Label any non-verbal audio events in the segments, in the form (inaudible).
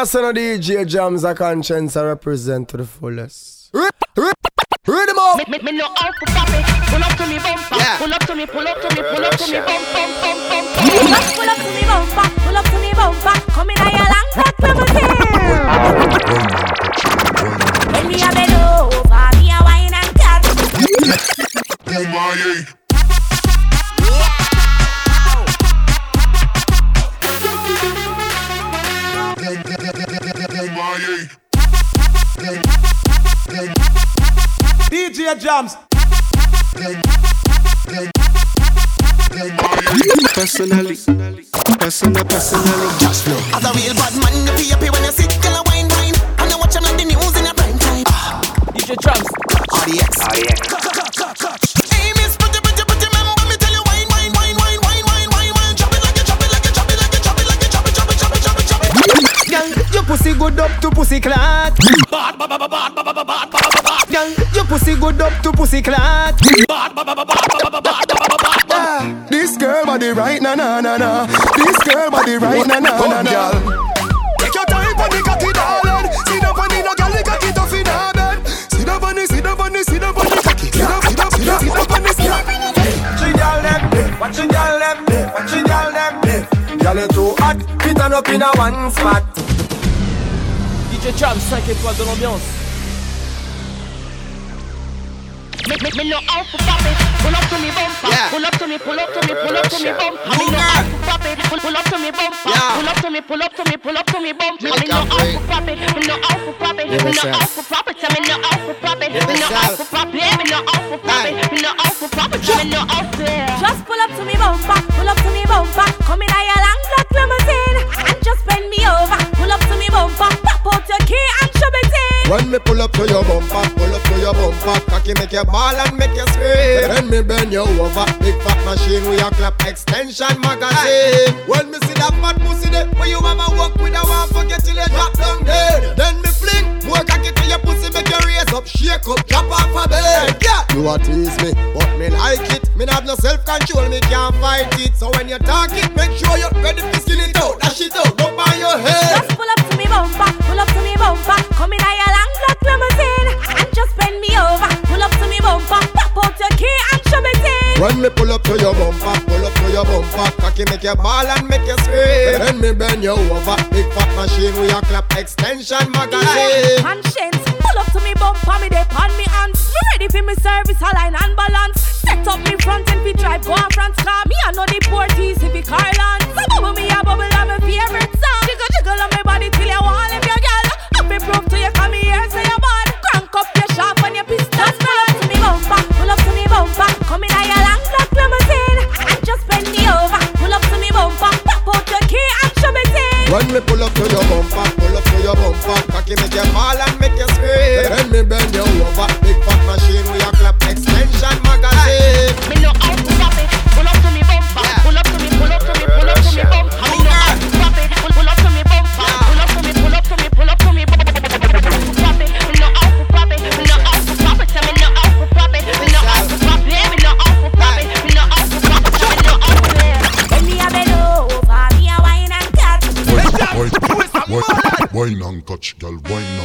I say no DJ jams a Konshens I represent to the fullest. Read them up. Me, me, me know how to pop. Pull up to me bumper. Yeah. Pull up to me, pull up to me, pull up to me, bump, bump, bump, bump. Just pull up to me bumper. Pull up to me bumper. Come in a your long black limousine. When me a bend over, me a wine and cut. Oh my, DJ Jams. Personally, personally, personally, just know. As a real bad man, you feel happy when you sit, girl, a wine, wine. And you watch them like the news in a prime time. DJ Jams. RDX. Hey, miss, Your pussy good up to pussy clat. Bad, bad, bad, bad, bad, bad, bad, bad. bad. Girl, your pussy good up to pussy clat. Bad, bad, bad, bad, bad, bad, bad, bad. bad. This girl body right na na na na. This girl body right na na na na. Take your time for the cocky darling. See up on the no girl the cocky tough in her bed. See the, sit see the, sit see the the cocky. See the, see the, see the sit up on the. Watch your girl them, watch your girl them, watch your girl them. Girl you too hot, fit on up in a one spot. DJ Jams, 5 étoiles de l'ambiance. Me, me, me know how to pop it. Pull up to me bumper. Yeah. Pull up to me, pull up to me, pull up to me bumper. Me know how to pop it. Pull, pull up to me bumper. Yeah. Pull up to me, pull up to me, pull up to me bumper. Make Me know up how for to it. pop it. Me know how to pop it. Me know yourself. how to pop it. Me know how to pop it. Me know how to yourself. pop it. Me know how to pop it. Me know how to pop it. Me know how to. Just pull up to me bumper. Pull up to me bumper. Come in a your long black limousine. And just bend me over. Pull up to me bumper. Pop out your key and shove it in. When me pull up to your bumper, pull up to your bumper, cocky make you ball and make you scream. Then me bend you over, big fat machine with your clap extension magazine. When me see that fat pussy there, where you mama walk with a one forget till you drop down dead. Then me fling more cocky to your pussy, make you raise up, shake up, drop off a bed. Yeah, you a tease me, but me like it. Me have no self control, me can't fight it. So when you talk it, make sure you're ready to skin it out, dash it out, up on your head. Just pull up to me bumper, pull up to me When me pull up to your bumper, pull up to your bumper, cocky make you ball and make you scream. Then me bend you over, big fat machine with your clap extension magazine. Konshens, pull up to me bumper, me dey on me hands. Me ready for me service, align and balance. Set up me front and we drive go France car. Me I know the port easy fi Carland. So bubble me a bubble on my favorite song. Jiggle jiggle on my When me pull up to your bumper, pull up to your bumper, cocky make you ball and make you scream. Then me bend you over, catch, girl, wine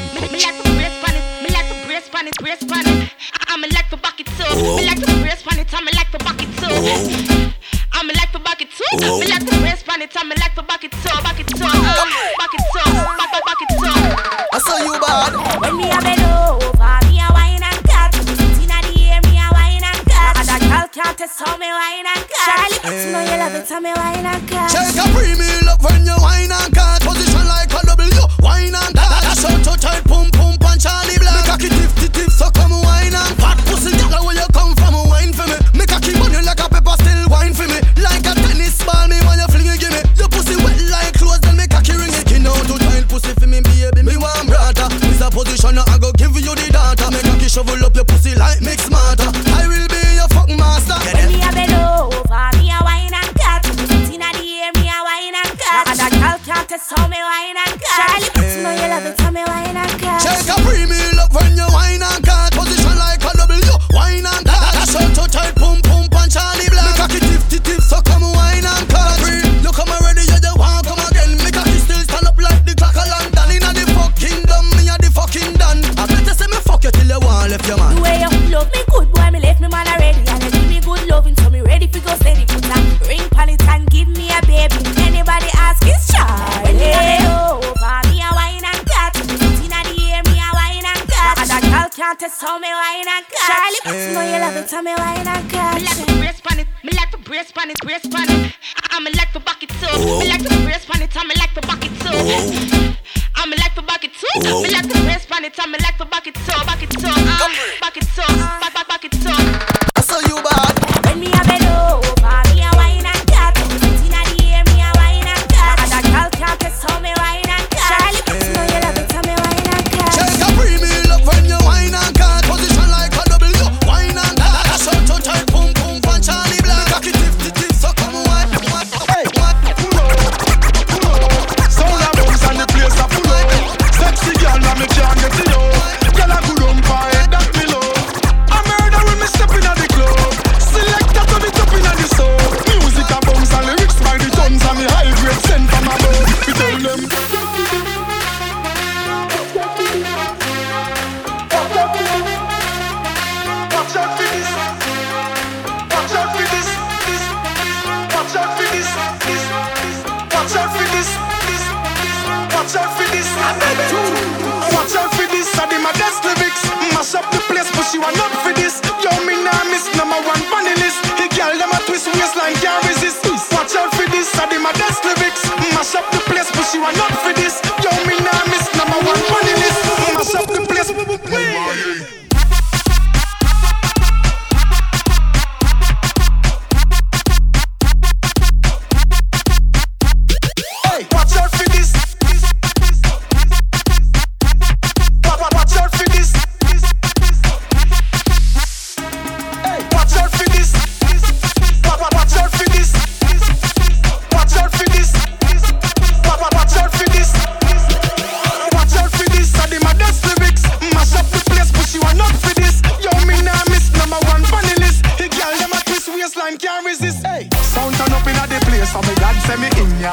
place, so me glad say me in ya.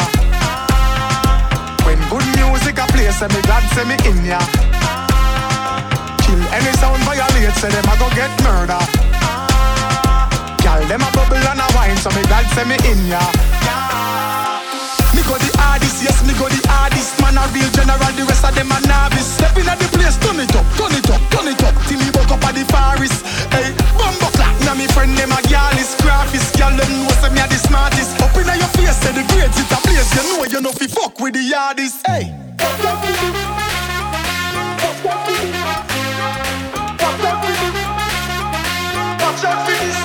When good music a play, say me glad say me in ya. Kill any sound violate, say them a go get murder. Gal them a bubble and a wine, so me glad say me in ya. Me go the hardest, yes, me go the hardest Man a real general, the rest of them a novice Step in at the place, turn it up, turn it up, turn it up Till me woke up at the forest Hey, bumbo clap, now me friend them a gyalis Graphist, gal them know say me a the smartest Up in your face, say the grades it a blaze You know you know fi fuck with the hardest Hey Watch out for this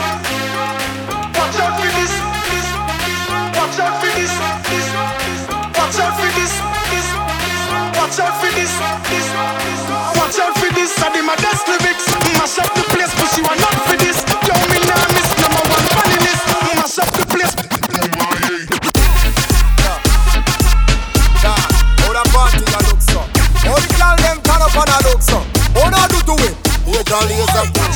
Watch out for this. Watch out for this. I did my best lyrics. Mash up the place but she want not for this? Yo me nah miss number one funny list. Mash up the place. How the party a look so? How the girl them turn up and a look so? How they do to it? We don't use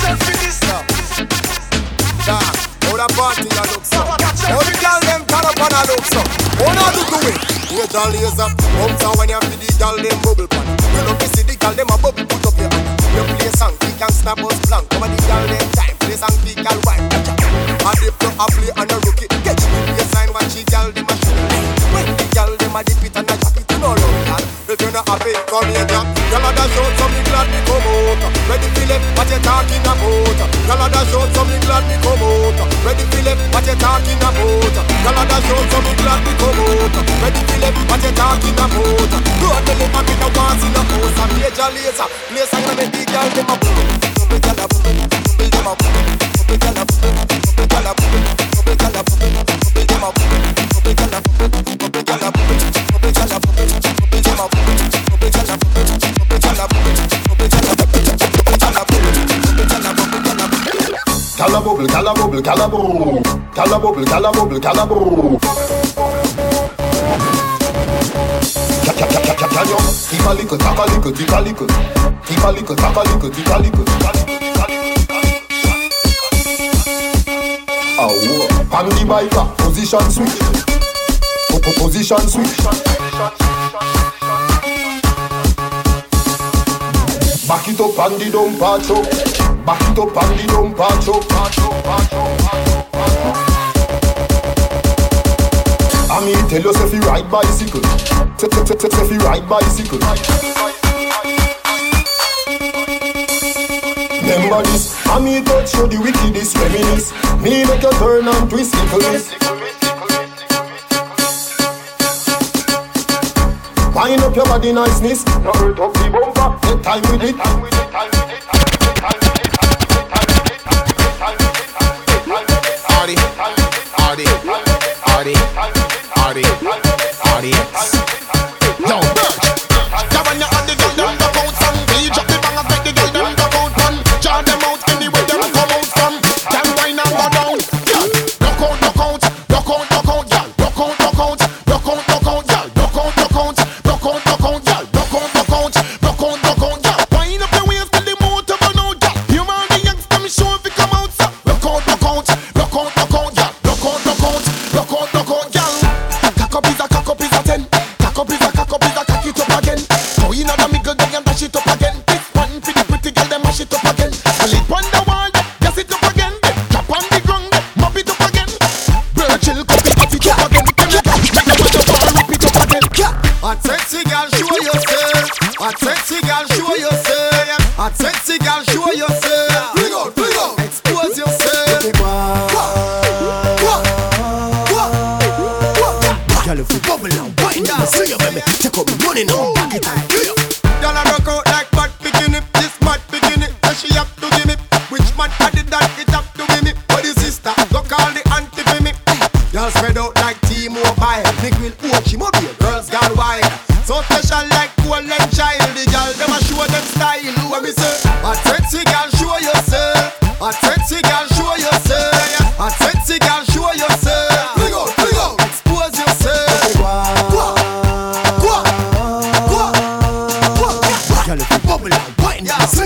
up so? How they do to it? We don't use a Bounce out when you feel the girl them bubble pan You know me see the girl them a bubble put up your hand. You play song, kick and snap us blank. Come on the girl them time, play song, kick and wine And if you a play on a rookie Catch me, you sign watch the girl them a shoot. When the girl them a dip it and a it You know love that If you not happy, come here dash out so me glad me come out. Ready Philip, what you talking about? Girl a dash out so me glad me come out. Ready Philip, what you talking about? Girl a dash out so me glad me come out. Ready Philip, what you talking about? Road me live and me no want in a house A Major Lazer, place and make the girl them a bubble Bubble girl a bubble, bubble them a bubble bubble. Ca- ca- ca- ca- ca- Can you tip a little, tap a little, tip a little, tip a little, tap a little, tip a little. Oh, on the biker, position switch. Po- po- Position switch. Back it. Back it up and the dump patch up, patch up, patch up, patch up. I mean, tell yourself you ride bicycle. Tell you ride bicycle. Remember this, I mean touch you the wickedest feminist Me make you turn and twist it Wind up your body niceness Now hurt up the bumper Get time with it party.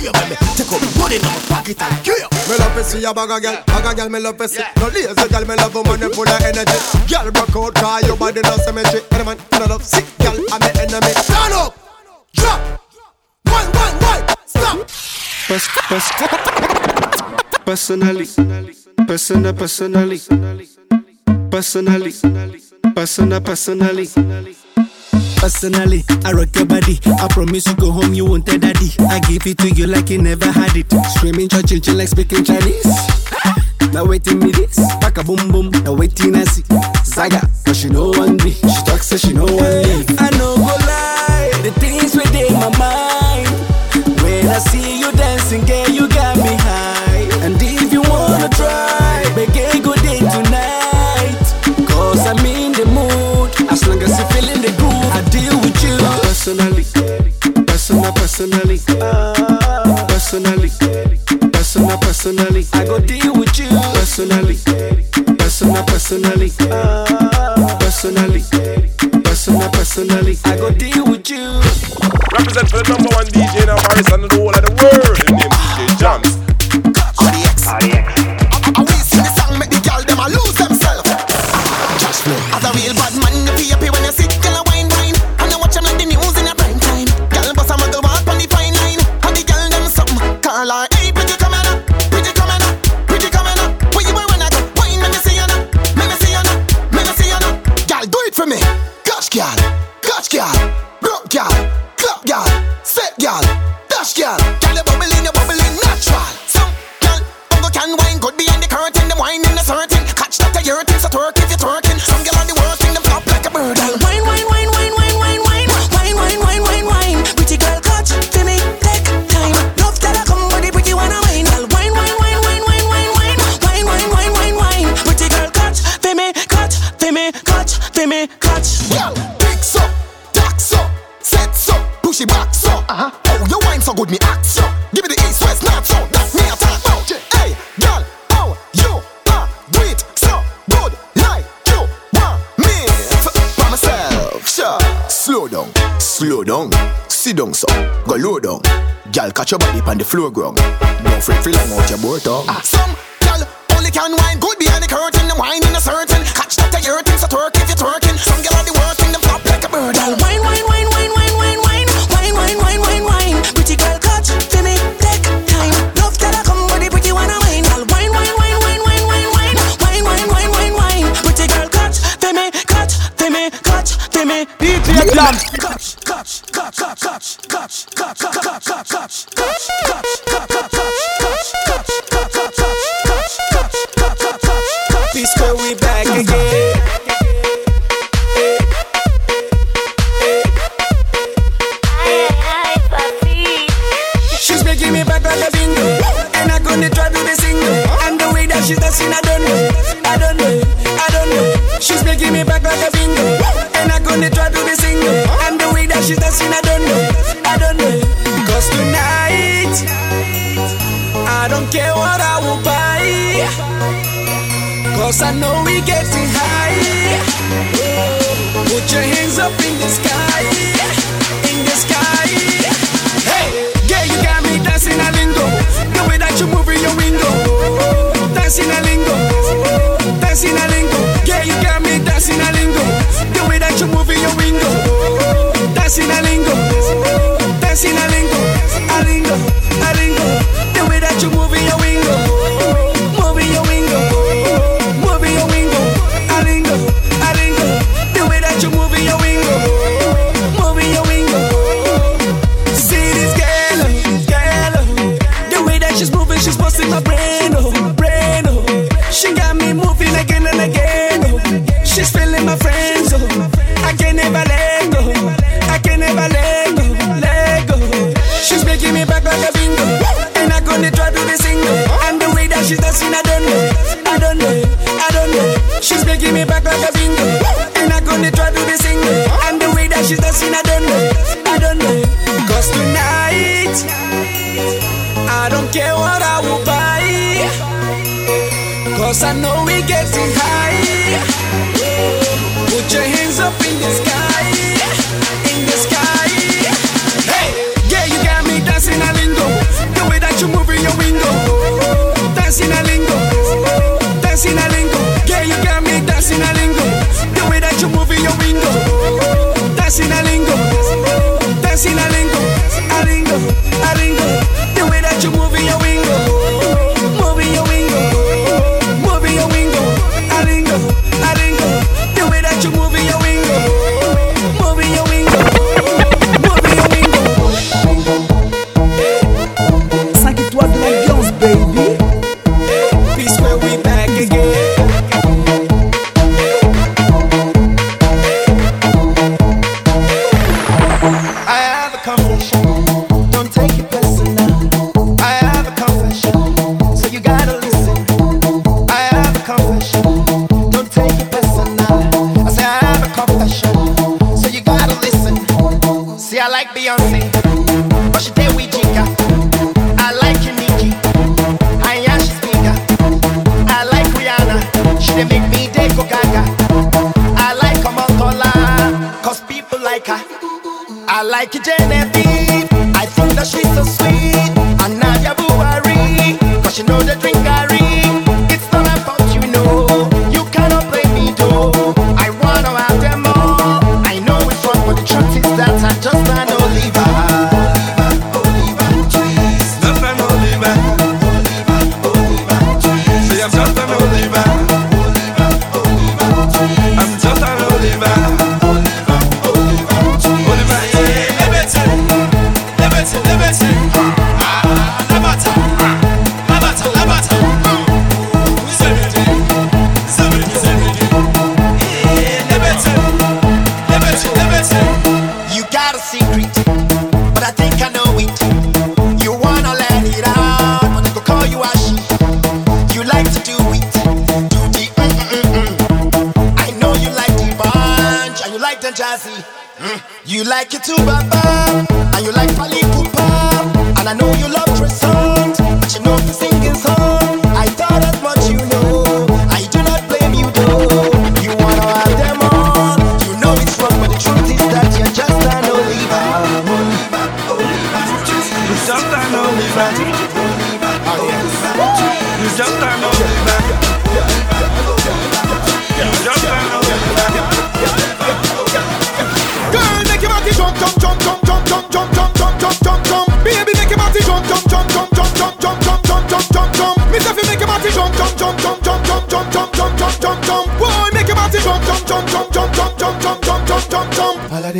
queer, baby. Take up, put it in my pocket and queer. Me love to see a bag of girl, bag of girl. Me love to see no lazy girl. Me love a man full of energy. Girl, rock out, cause your body no symmetry. Any man, in I love sick girl. I'm an enemy. Stand up, drop, one, one, one, stop. Bust, bust, personally, personal, personally, personally, personal, personally personally. I rock your body. I promise you go home, you won't tell daddy. I give it to you like you never had it. Screaming, churching, chill like speaking Chinese. Now waiting me this, back a boom boom. Now waiting I see Zaga, but she know one me. She talks so she know one me. I know go lie, the things within my mind. When I see you dancing, girl, you got me high. personally, personally, personal, personally. I go deal with you personally, personal, personally, personally, personal, personally. I go deal with you. Represent for the number one DJ in Paris and the whole of the world. His name DJ Jams. good, me act so. Give me the east, west, north, south. That's me attack. talk. Hey, girl, how you uh, do it so good like you want me? F- by myself, sure. Slow down, slow down. Sit down, so go low down. Girl, catch your body on the floor ground. Don't freak, feel like out your boat tongue. Ah, some girl only can wine good behind the curtain. Them wine in a certain. Catch that you're so twerk if you're twerking. Some girl on the working, them flop like a bird. Girl, wine, wine, wine. wine. break down. Catch, catch, catch, catch, catch, catch, catch, catch, catch, catch, catch, catch. Cause I know we getting high. Put your hands up I know it gets you high.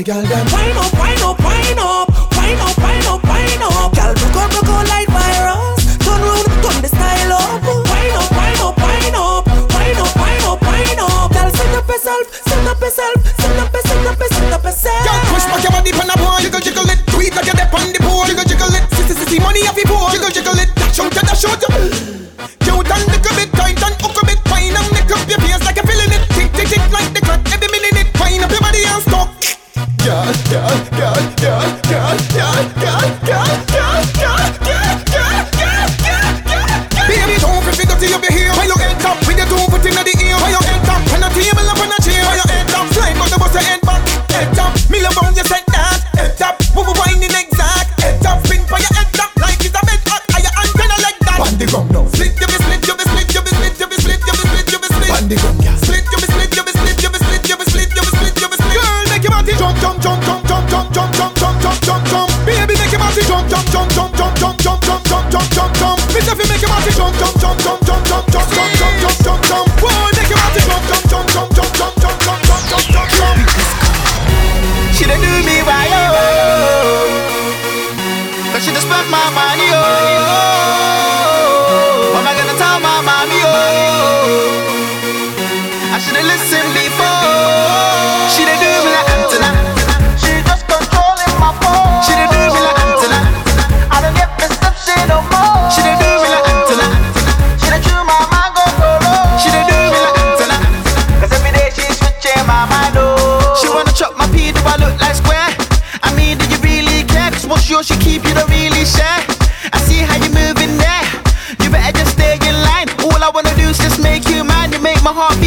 gel gel my heart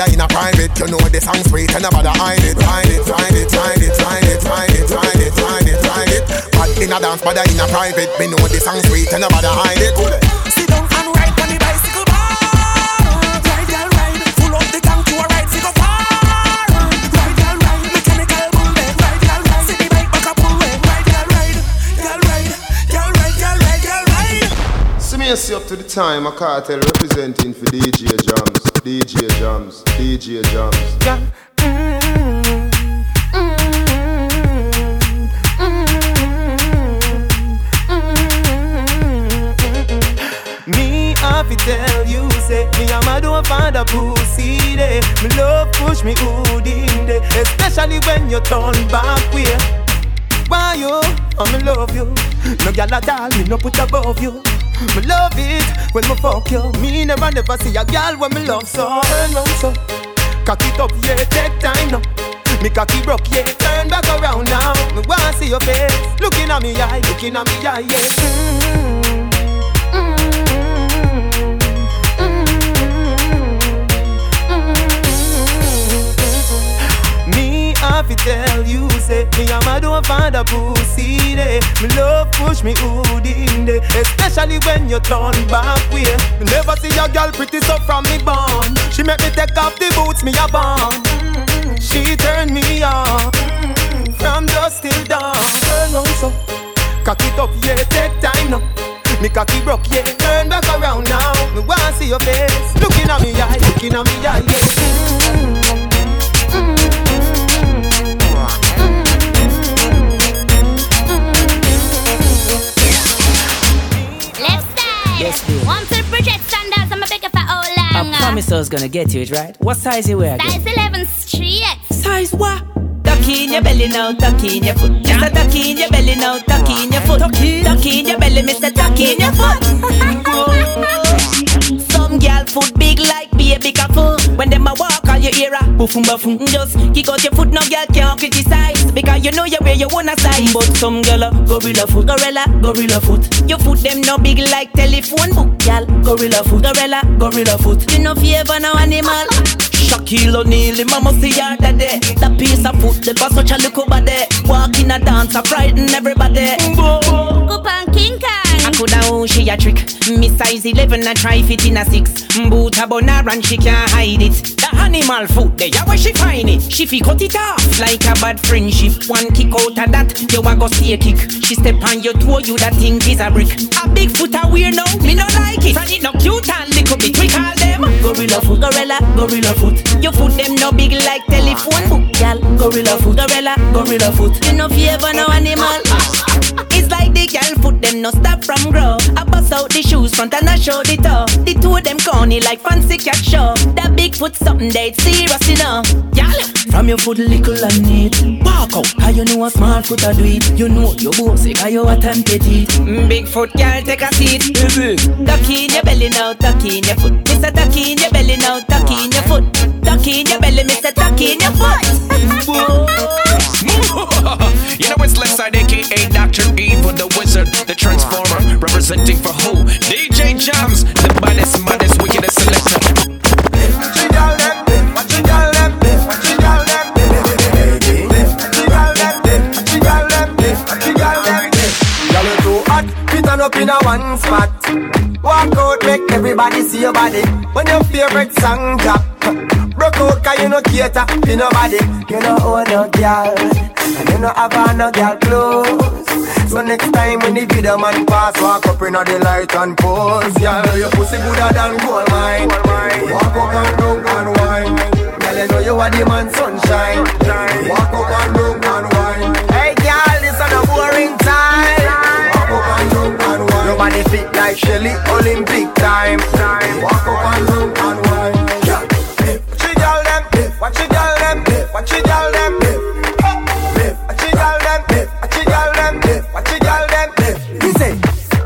mother in a private. You know this song sweet and nobody hide it, hide it, hide it, hide it, hide it, hide it, hide it, hide it, hide it. But in a dance, mother in a private. Me know this song sweet and nobody hide it. Good. Down and ride on the bicycle bar. Ride, girl, ride. Full up the tank to a ride, see far. Ride, girl, ride. Mechanical bullet. Ride, girl, ride. City bike back a bullet. Ride, girl, ride. Girl, ride. Girl, ride, girl, ride, girl, ride. See me see up to the time a Kartel representing for DJ Jam. DJ Jams, DJ. Me have to tell you, say me and my don't find pussy day. Me love push me good in day, especially when you turn back way. Why you? I me love you. No gyal at all, me no put above you. Me love it when me fuck you. Me never never see a gyal when me love so. Turn round so, cock it up, yeah, take time now. Me cocky broke, yeah, turn back around now. Me wanna see your face, looking at me eye, looking at me eye, yeah. Me have to tell you, say Me and my don't find a pussy day. Me love push me hood in day Especially when you turn back way. Me never see a girl pretty so from me born. She make me take off the boots me a born She turn me on From dusk till dawn. Turn round oh, so Cock it up, yeah, take time now. Me cocky broke, yeah, turn back around now. Me wanna see your face. Looking at me eye, looking at me eye, yeah Yes, babe. To standards, I'm a bigger for all I promise I was gonna get you it right. What size you wear? Size 11 straight. Size what? Ducky in your belly now, ducky in your foot. Mr. Ducky in your belly now, ducky in your foot. Ducky in your belly, Mr. Ducky in your foot. (laughs) Some girl foot big like baby careful. When them a walk, all you hear a boofum boofum. Just kick out your foot, no girl can't criticize because you know you wear your own size. But some girl a gorilla foot, gorilla, gorilla foot. Your foot them no big like telephone book, girl. Gorilla foot, gorilla, gorilla foot. You know favor no animal. Shaquille O'Neal, him a must see her daddy. That piece of foot, that was such a little body. Walk in a dance, a frighten everybody. Coupon King Kong. I coulda own she a trick. Me size 11 and try fit in a 6. Boot a boner and she can't hide it. The animal food there, yeah, where she find it? She fi cut it off like a bad friendship. One kick out of that, you a go see a kick. She step on your toe, you that think is a brick. A big foot a weird now, me no like it. And it no cute and little bit, we call gorilla foot, gorilla, gorilla foot. Your foot them no big like telephone book, gal. Gorilla foot, gorilla, gorilla foot. You know no favor no animal. It's like the girl foot them no stop from grow. I bust out the shoes front and I show the toe. The two of them corny like fancy cat show. That big foot something they serious enough. Y'all from your foot little and neat. Walk out, how you know a small foot a do it. You know your bossy, how you a tempted it. Mm, big foot girl take a seat. Ducky in your belly now, ducky in your foot. Mr. Ducky in your belly now, ducky in your foot. Ducky in your belly, Mr. Ducky in your foot. (laughs) you know it's Leftside, aka Dr. Evil, the wizard, the transformer, representing for who? DJ Jams, the baddest, maddest, wickedest up in a one spot. Walk out, make everybody see your body. When your favorite song drop, broke out 'cause you no cater to nobody. You know own no girl, and you no have no girl clothes. So next time when the video man pass, walk up in the light and pose. Girl, your pussy gooder than gold mine. Walk up and down and wine. Girl, you know you are the man sunshine. Walk up and down and wine. And body fit like Shelly, Olympic time. Walk up and down and wine. Yeah. Watch you girl them, watch you girl them, watch you girl them. Them, them, them. He say.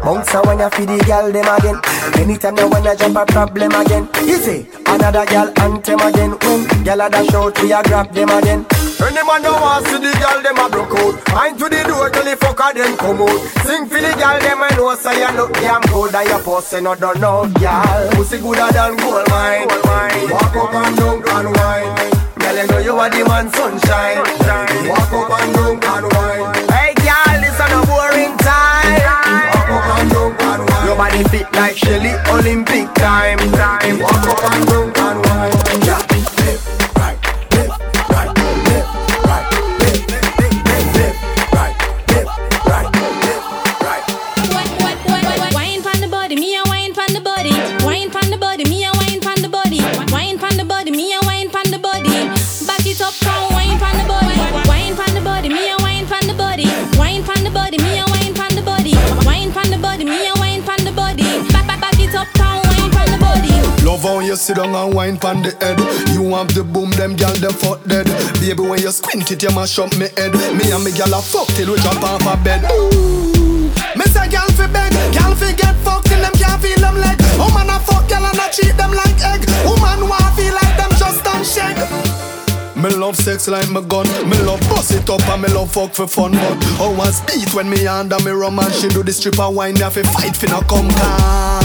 Bounce when you feed the girl them again. Anytime you wanna jump a problem again. You say another girl anthem again. When girl a dash out, we a grab them again. Any man don't want see the girl them a broke out. Mind to the door till the fucker them come out. Sing for the girl them I know say you look damn good and your pussy no done no girl. Pussy gooder than gold mine. Walk up and down and wine. Girl you know you are the man sunshine. Walk up and down and wine. Hey girl, this a no boring time. Walk up and down and wine. Your body fit like Shelly, Olympic time. Walk up and down and wine. Love how you sit down and wine pon the head. You have the boom, them gal them fuck dead. Baby, when you squint it, you mash up me head. Me and me gal a fuck till we jump off a bed. Ooh. Me say gal fi beg, gal fi get fucked till them can't feel them leg. Woman a fuck gal and a treat them like egg. Woman want feel like them just don't shake. Me love sex like my gun. Me love bust it up and me love fuck for fun. But how was beat when me under me rum and she do the stripper wine? Me have to fight no come. Ah.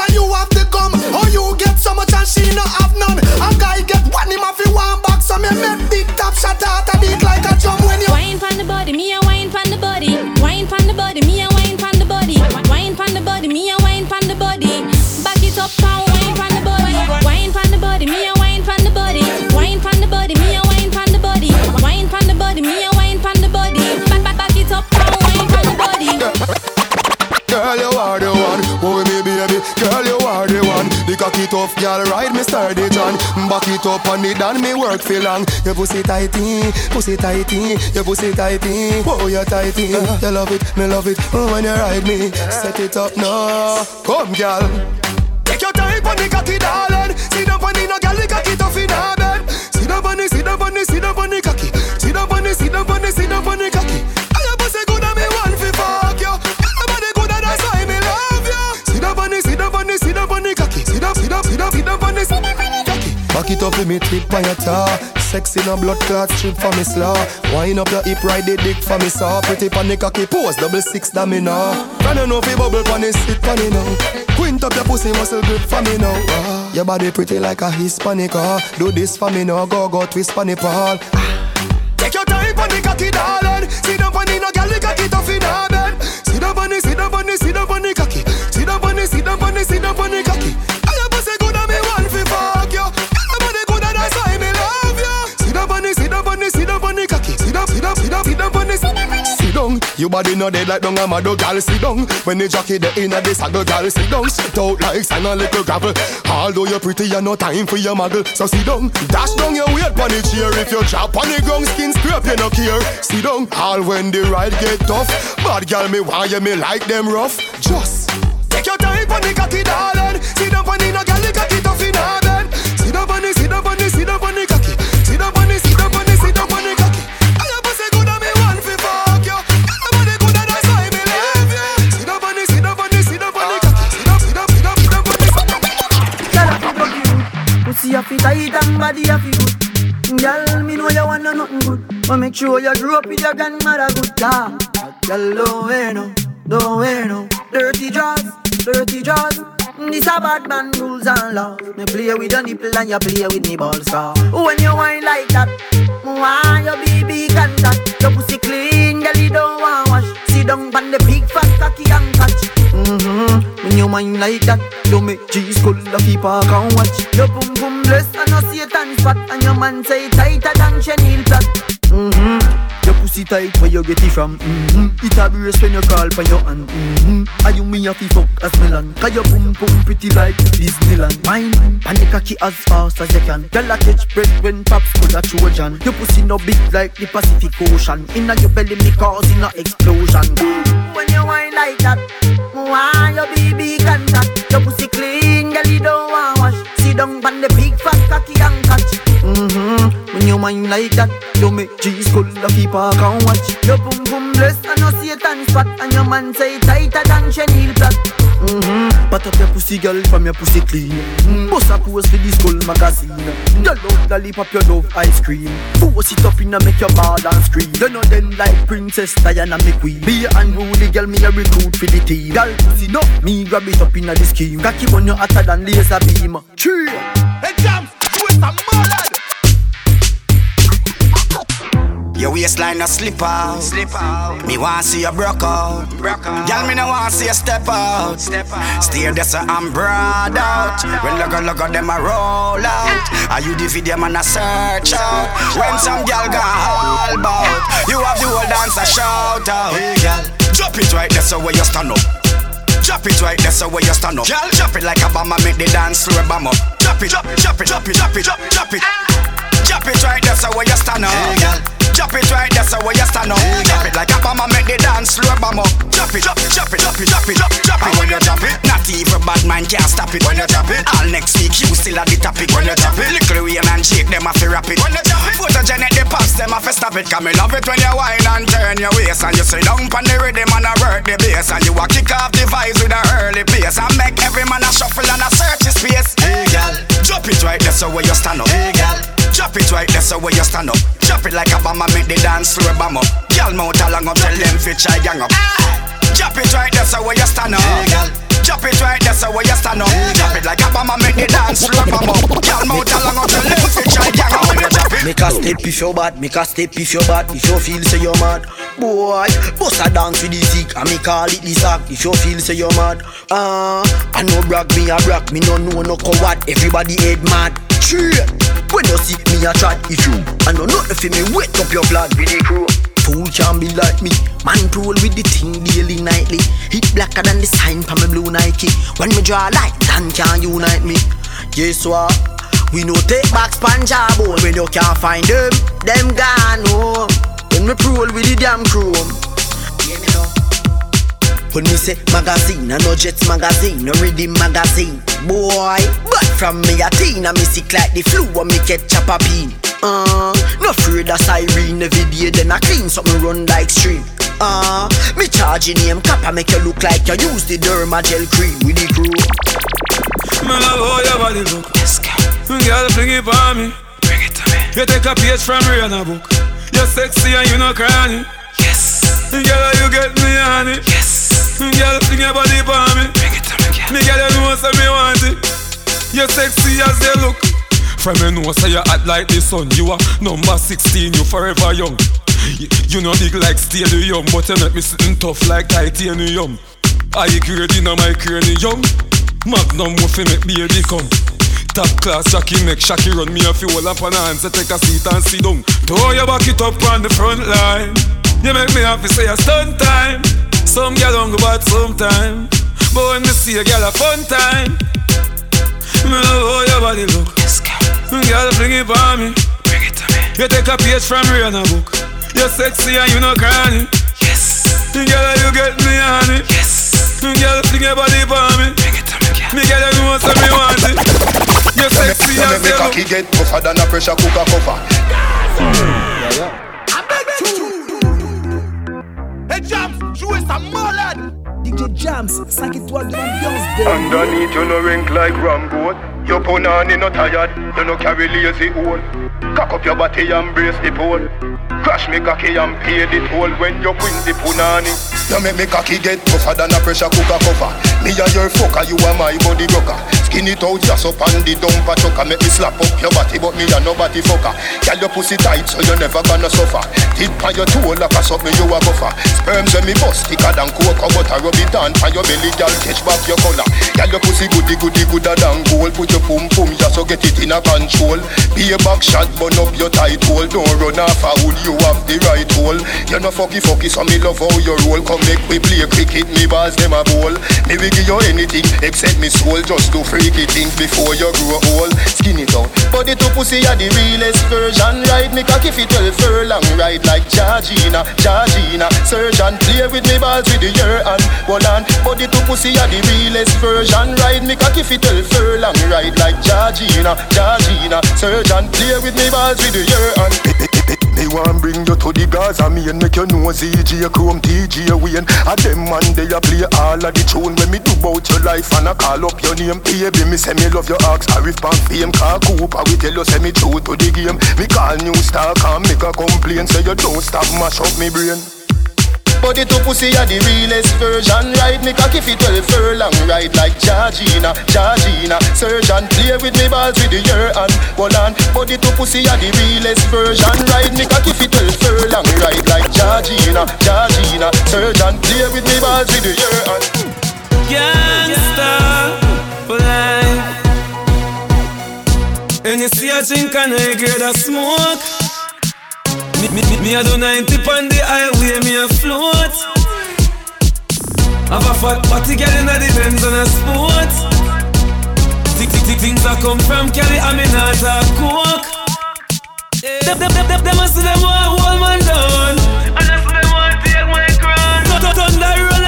Girl, and you have the gum. Or you get so much and she no have none. A guy get one him have to one back. So me make big top shot out a beat like a drum when you Wine pon the body, me a wine pon the body. Wine pon the body, me a wine pon the body. Wine pon the body, me a wine pon the body. Back it up, pound wine pon the body. Wine pon the body, me a wine pon the body. Wine pon the body, me a wine pon the body. Wine pon the body, me a wine pon the body. Back back back it up, pound wine pon the body. Girl, you are the one. Oh, me baby. Girl, you are the one. The cocky tough girl, ride me sturdy John. Back it up on it and me work for long. Your pussy tighty, pussy tighty, your pussy tighty. Oh, you tighty. You love it, me love it. Oh, when you ride me, set it up now. Come, girl. Take your time on the cocky, darling. On the no girl, the cocky tough in her bed. Sit down on the, on the, sit down on the, sit down on the cocky. Sit down, sit down, sit down, sit on the, sit down on the cocky. Back it up with me tip on your tar. Sexy no blood clot strip for me slaw. Wind up your hip, ride the dick for me saw. Pretty the cocky pose, double six that me now. Can you know fi bubble the sit pon it now? Quint up your pussy muscle grip for me now. Ah, your body pretty like a Hispanic. Ah, do this for me now, go go twist the pole. Take your time the cocky, darling. Sit down the no girl, the cocky tough in her bed. Sit down pon the, sit down pon the, sit down the cocky. Sit down the, sit down down the cocky. I your pussy good and me want fi fuck you. Your body good and that's why me love you. Sit down the, sit down the, sit down the cocky. Sit down, sit down, sit down, sit down the, sit down pon. Sit down, your body no dead like dung a mad gal. Sit down, when the jockey the inna the saddle, gal. Sit down, sit out like sand a little gravel. Although you're pretty, you no time for your muggle. So sit down, dash down your weight pon the chair. If you drop on the ground, skin scrape, you no care. Sit down, all when the ride get tough. Bad gal, me why you me like them rough. Just take your time pon the cocky, darling. The no gal, the cocky tough in her bed. The, down pon the, down pon the cocky. The, the, the cocky. I your pussy good and me want fi fuck you. Your body good and that's why me love you. Pon the, down pon the, down pon the cocky. Sit down, sit down, sit down pon the. Girl, I good you. Pussy a fit tight and body a fit good. Girl, me know you want no nothing good, but make sure you grew up with your grandmother good. Yeah, girl, don't wear no, don't wear no dirty jaws, dirty jaws. This a bad man rules and laws. Me play with your nipple and you play with me balls. So when you whine like that, want your baby contact. Your pussy clean, girl, you don't want wash. Sit down on the big fat cocky and catch. Mm-hmm. When you mind like that, you make G school the people can watch. Your boom boom blessed and a Satan spot, and your man say tighter than chenille plot. Mm-hmm. Pussy tight where you get it from. Mm-hmm. It a brace when you call for your hand. Mm-hmm. Are you me a fi fuck as Milan? Cause your boom boom pretty like Disneyland. Mine, and the cocky as fast as you can. Girl a catch bread when pops could a Trojan. Your pussy no big like the Pacific Ocean. Inna your belly me causing a explosion. When you whine like that, why your baby contact? Your pussy clean, girl you don't want wash. Sit down on the big fat cocky and catch. Mm-hmm. When you mind like that, you make G school the people can watch. Your boom boom blessed and no Satan spot, and your man say tighter than chenille plot. Mm-hmm. Pat up your pussy girl from your pussy clean. Mm. Bust a pose for the school magazine. Girl love lollipop, you love ice cream. Force it up in and make your ball and scream. You know them like Princess Diana McQueen. Be a unruly girl, me a recruit for the team. Girl pussy no, me grab it up in a the scheme. Cocky on you hotter than laser beam. Cheer. Hey, jams, do it some murder. Your waistline no slip out. Slip out. Me want see you broke out. Broke out. Girl, me no want see you step out. Step out. Steer this so I'm broad out. When look at look at them a roll out. Ah. Are you the video man a search out? When some girl got all bout, ah. you have the whole dance a shout out. Hey girl, drop it right there so where you stand up. Drop it right there so where you stand up. Girl, drop it like a bomber, make the dance floor bam up. Drop it, drop it, drop it, drop it, drop it, drop it, drop it. Drop it right there so where you stand up. Hey, girl. Drop it right there so where you stand up. Hey, drop it like a bomber, make the dance floor bam up. Drop it, drop it, drop it, drop it, drop it, drop it, drop it. When you drop it, not even bad man can't stop it. When you drop it, all next week you still at the topic. When you drop it, little Wayne and Jake them fi rap it. When you drop it, photogenic the pops them fi stop it. Come me love it when you whine and turn your waist and you sit down pon the rhythm and a work the bass and you a kick off the vibes with a early pace and make every man a shuffle and a search his space. Hey girl, drop it right there so where you stand up. Hey girl. Drop it right there so where you stand up. Drop it like a bomb and make the dance floor bomb up. Girl mouth along up, tell them fi try gang up. Drop it right there so where you stand up. Hey girl. Drop it right there so where you stand up. Drop it like a bomb and make the dance floor bomb up. Girl mouth along up, tell them fi try gang up. When you drop it. Make a step if you're bad, make a step if you're bad. If you feel say you're mad, boy, bust a dance with the sick. And me call it the sack. If you feel say you're mad, ah, I know brag me a brag. Me no know no coward. Everybody head mad. Straight. When you see me a chat, if you I know nothing for me, wet up your blood with the crew. Fool can be like me, man roll with the thing daily nightly. Hit blacker than the sign from my blue Nike. When me draw light, Dan can unite me. Guess what? We no take back Punjab when you can't find them, them gone home. When me roll with the damn chrome. Hear me now. When me say magazine, I no Jets magazine, no Reading magazine. Boy, but from me a teen, I me sick like the flu when me get chop a peen. Uh, no afraid of siren every day, then I clean something run like stream. Uh, me charge your name cap, I make you look like you use the derma gel cream with the crew. Me love how your body look. Yes, girl. Girl, bring it for me. Bring it to me. You take a page from Rihanna book. You're sexy and you no cranny. Yes. Girl, you get me on it. Yes. Girl, bring your body for me. Bring it to me, girl. Me you know say me want it. You're sexy as you look. From you know say you hot like the sun. You are number 16, you forever young. You, you know big like stadium, but you make me sitting tough like titanium. I grade in my cranium. Magnum fi make baby come. Top class Jackie make Shaki run me a hold up on hands and take a seat and sit down. Throw your back it up on the front line. You make me happy say a stunt time. Some girl don't go bad sometime, but when me see a girl a fun time. Me love how your body look. Girl, bring it for me. Bring it to me. You take a page from Rihanna book. You're sexy and you no cranny. Yes. Girl, you get me on it. Yes. Girl, bring your body for me. Bring it to me. girl. Me girl, you know say me want it. You're sexy You as make me you look. cocky get tougher than a pressure cooker cover. Hey, Jams, jouez ça malade! DJ Jams, 5 étoiles de l'ambiance, baby. Underneath you no rank like Rambo. Your punani no tired, you no carry lazy old. Cock up your body and brace the pole. Crash me cocky and pay the toll when you win the punani. You make me cocky get tougher than a pressure cooker cover. Me and your fucker, you are my body rocker. Skin it out just up on the dumper chucker. Make me slap up your body, but me a nobody fucker. Girl, your pussy tight, so you never gonna suffer. Tip on your toe like a something you a buffer. Sperms when me bust thicker than cocoa butter. Rub it on on your belly, girl, catch back your collar. Girl, your pussy goody goody gooder than gold. Put your pum pum, ya so get it in a control. Be a back shot, burn up your tight hole. Don't run off a hood, you have the right hole. You no fucky fucky, so me love how you roll. Come make we play cricket, me balls them a bowl. Me we give you anything except me soul. Just do freaky things before you grow old. Skin it out, body to pussy are the realest version. Ride me cocky fit 12 furlong, ride like Georgina, Georgina. Surgeon play with me balls with the year and hold on. Body to pussy are the realest version. Ride me cocky fit 12 furlong, ride like Georgina, Georgina. Surgeon play with me balls with the year and. Me want bring you to the Gaza me and make you know ZJ Chrome TJ Wayne A them man they a play all of the tune When me do bout your life and I call up your name Baby me say me love your axe. Arif pan fame Car Cooper we tell you say me true to the game. Me call new star can make a complaint. Say you don't stop mash up me brain. Body to pussy are the realest version. Ride me cocky fit 12 furlong. Ride like Georgina, Georgina. Surgeon play with me balls with the year and Hold on. Body to pussy are the realest version. Ride me cocky fit 12 furlong. Ride like Georgina, Georgina. Surgeon play with me balls with the year and Gangsta. for life. And you see a drink and I get a smoke. Me, me, me, me a do 90 on the highway, me a float. Have a fat party girl in the Benz on a sport. Thick, thick, thick things that come from Cali, I mean not a coke. Them, them, them, them, them, a see them want hold man down. And I see them want take my crown. Thunder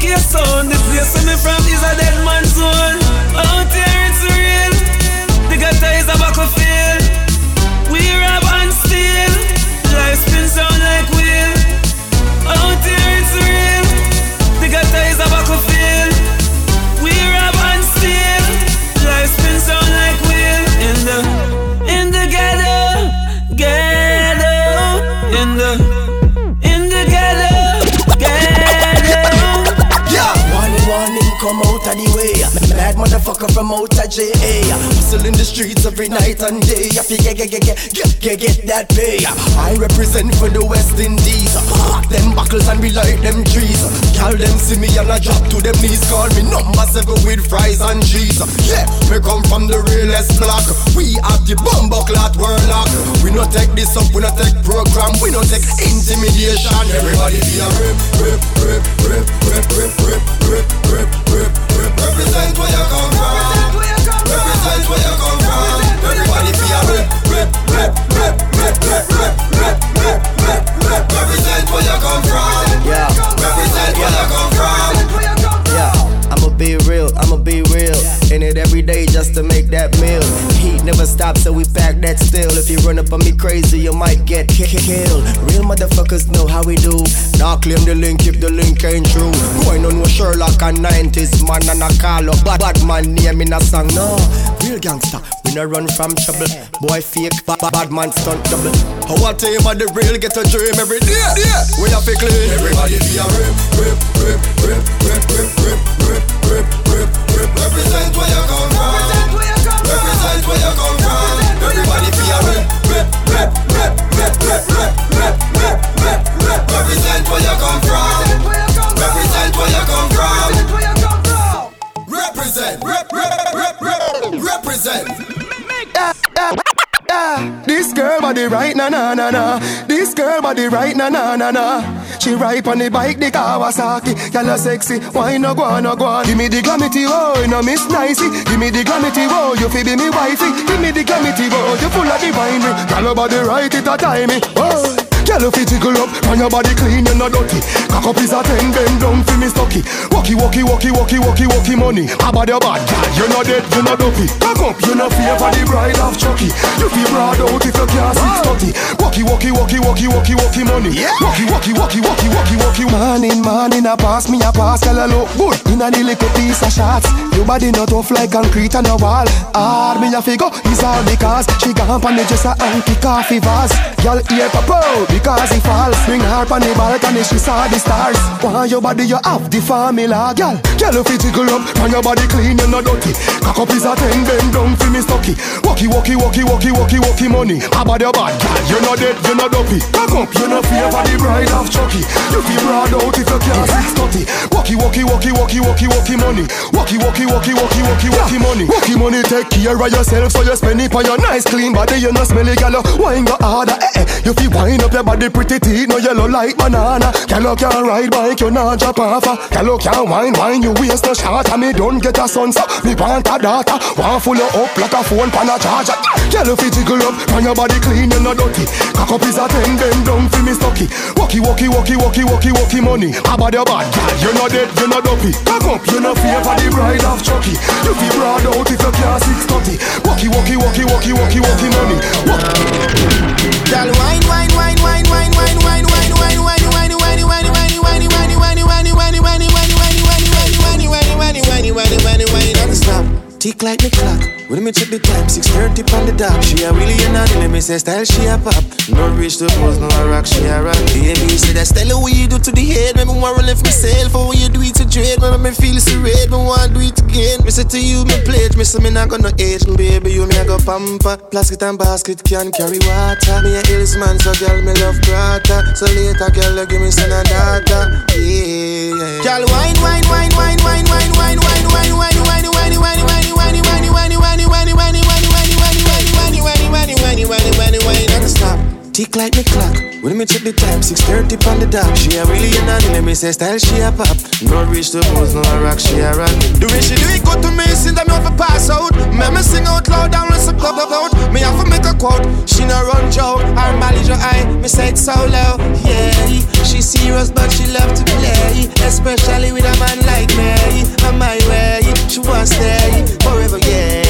the place me from is a dead man zone. Out here it's real. The gutter is a battlefield. We Motherfucker from out of JA. Hustle in the streets every night and day. I get, get, get, get, get, get, get that pay. I represent for the West Indies. Pack them buckles and we light them trees. Call them see me and I drop to them knees. Call me number seven with fries and cheese. Yeah, we come from the realest block. We have the bumbo clot warlock. We no take this up, we no take program, we no take intimidation. Everybody be a rip, rip, rip, rip, rip, rip, rip, rip, rip, rip, rip. Represent where you come from. Represent where you come from. Everybody be a rip, rip, rip, rip, rip, rip, rip, rip, rip, rip, rip. Represent where you come from. Be real, I'ma be real. In it every day just to make that meal. Heat never stops, so we pack that still. If you run up on me crazy, you might get ki- ki- killed. Real motherfuckers know how we do. Now claim the link if the link ain't true. Going on with Sherlock and 90s man and I call up bad, bad man name in a song. No, real gangster, we no run from trouble. Boy fake, bad, bad, bad man stunt double. How I tell you about the real get a dream every day. Yeah, we have to clean. Everybody be a rip, rip, rip, rip, rip, rip, rip, rip, rip, rip, rip. Represent where you come from. Represent where you come from. Everybody be a rip, rip, rip, rip, rip, rip, rip, rip, rip, rip, rip. Represent where you come from. Represent where you come from. Represent, rip, rip, rip, rip, represent. This girl body right na na na na. This girl body right na na na na. She ride on the bike the Kawasaki. Gyal a sexy, why no go no go? Give me the glamity oh, no miss nicey. Give me the glamity oh, you fi be me wifey. Give me the glamity oh, you full of divine. Gyal your body right it a timey. Oh. Girl, if you tickle up, and your body clean, you're not dirty. Cock up is a ten, bend down for me stocky. Walkie, walkie, walkie, walkie, walkie, walkie money. About your bad, girl, you're not dead, you're not dopey. Cock up, you're not fear for the bride of Chucky. You feel broad out if you can't six thirty. Walkie, walkie, walkie, walkie, walkie, walkie money. Walkie, walkie, walkie, walkie, walkie, walkie. Morning, morning, a pass me a pass, girl, I look good. In a the little piece of shots. Your body not tough like concrete on a wall. Hard me a figure, it's all because she gone on the just a anti coffee vase. Girl, ear pop because he falls. Bring her on the balcony, she saw the stars. Why your body, you have the formula, girl. Girl, if you tickle up, and your body clean, you're not dirty. Cock up is a ten, bend down for me stocky. Walkie, walkie, walkie, walkie, walkie, walkie money. About your bad, girl, you're not dead, you're not dopey. Cock up, you're not fear for the bride of Chucky. You feel broad out if you can't six thirty. Walkie, walkie, walkie, walkie, walkie, walkie money. Walkie, walkie, walkie, walkie, walkie, walkie money. Walkie money, take care of yourself, so you spend it on your nice clean body. You no smelly, girl. Wine go harder, eh eh. You feel wine up your body pretty teeth, no yellow like banana. Girl, you can't ride bike, you not drop off. Ah. Girl, you can't wine, wine, you waste no shot. And me don't get a son, so me want a daughter. Want full you up like a phone pan a charger. Girl, you jiggle up, and your body clean, you not dirty. Cock up is a ten, bend down for me stocky. Walkie, walkie, walkie, walkie, walkie, walkie money. About your bad, girl, you're not dead, you're not dopey. Cock up, you're not fear for the bride of Chucky. You feel broad out if you can't six thirty. Walkie, walkie, walkie, walkie, walkie, walkie money. Girl, wine, wine, wine, wine, wine, Tick like the clock. When me check the time, 6.30 on the dot. She a really a naughty, let me say style, she a pop. No reach the pose, no a rock, she a rock. Baby, say that style, what you do to the head. Make me wanna lift myself, or what you do it to dread. Make me feel so red, me wanna do it again. Me say to you, me pledge, me say me not gonna age. Baby, you me a go pamper. Plastic and basket can carry water. Me a hills man, so girl, me love grata. So later, girl, give me son and daughter. Yeah, yeah. Girl, wine, wine, wine, wine, wine, wine, wine, wine, wine, wine, wine, wine, wine, wine, wine, wine, wine, wine, wine, wine, wine, wine, wine, wine, wine, wine, wine, wine, wine, non-stop. Tick like the clock. When me check the time, 6.30 on the dot. She a really a naughty, let me say style, she a pop. No reach the pose, no rock, she a rock. The way she do it good to me, since I'm a pass out. Me me sing out loud with some club out. Me have to make a quote. She no run joke, her mileage your eye. Me say it so low, yeah. She serious, but she love to play. Especially with a man like me. On my way, she wants stay forever, yeah.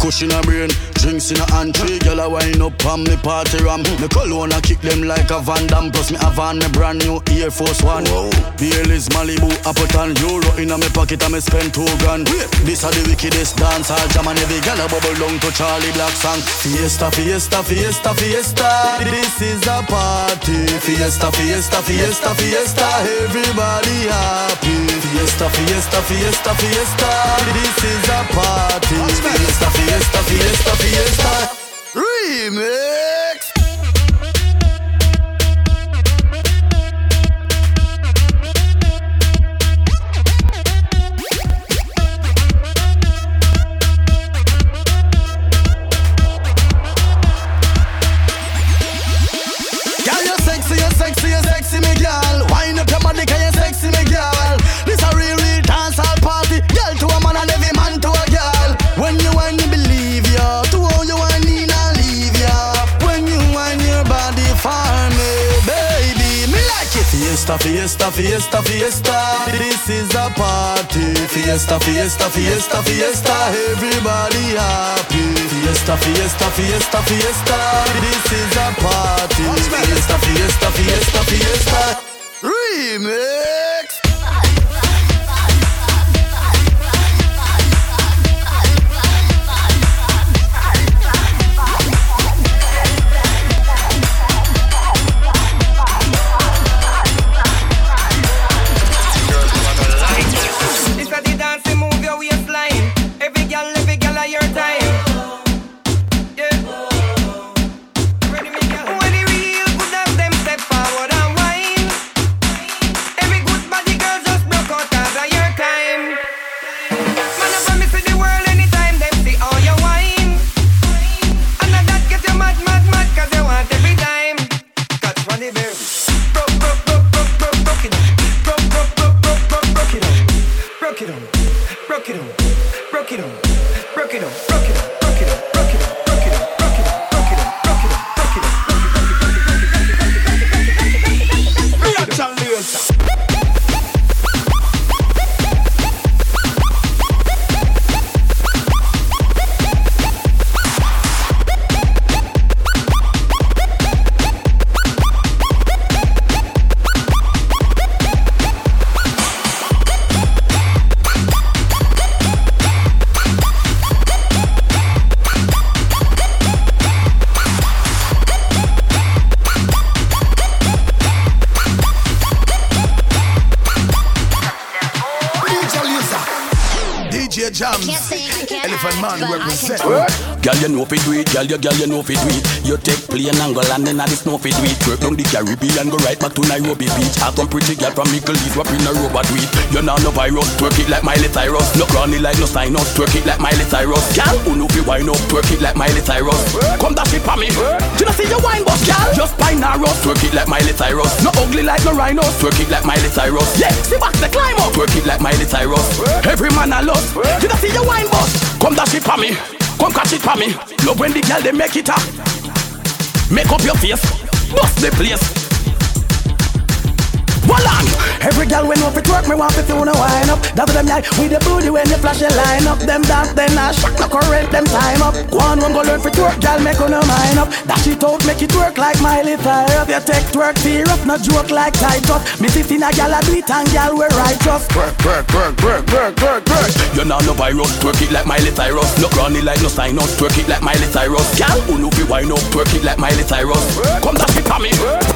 Cushion a brain, drinks in a hand. Tree Girl a wind up on me party ram. Me cologne a kick them like a Van Damme. Plus me have on me brand new Air Force One. Baileys, Malibu, Appleton Euro in a me pocket and me spend two grand. This a the wickedest dance All jam and every girl a bubble down to Charly Black song. Fiesta, fiesta, fiesta, fiesta. This is a party. Fiesta, fiesta, fiesta, fiesta. Everybody happy. Fiesta, fiesta, fiesta, fiesta. This is a party. Fiesta, fiesta, fiesta, fiesta Remix Fiesta, fiesta, fiesta. This is a party. Fiesta, fiesta, fiesta, fiesta. Everybody happy. Fiesta, fiesta, fiesta, fiesta. This is a party. Fiesta, fiesta, fiesta, fiesta. Remix. Girl, you girl, you know fi do. You take plane and go land in the snow fi do. Work down the Caribbean, go right back to Nairobi beach. Have some pretty girl from Mickle East, wap in a robot weed. You know no virus, twerk it like Miley Cyrus. No crony like no sign up, twerk it like Miley Cyrus. Girl, who know fi wine up, twerk it like Miley Cyrus. Come dash it for me. Do you see your wine boss, girl? Just pine narrow, twerk it like Miley Cyrus. No ugly like no rhino, twerk it like Miley Cyrus. Yeah, see back the climb up, twerk it like Miley Cyrus. Every man I love. Do you see your wine boss? Come dash it for me. Come catch it for me. Love when the girl they make it up. Make up your face. Bust the place. Hold. Every girl when off it work, me want to feel no wine up. Double them eye with the booty when you flash your line up. Them dance, then I shock no current, them time up. Go on, one go learn for twerk, girl make on no mind up. Dash it out, make it work like Miley Cyrus. You take twerk, fear up, no joke like Titus. Me sit in a gal a do it and gal we righteous. Work, work, work, work, work, work, work. You know no virus, twerk it like Miley Cyrus. No crony like no sign up, twerk it like Miley Cyrus. Gal, who know fi wine up, twerk it like Miley Cyrus. Come dash it for me.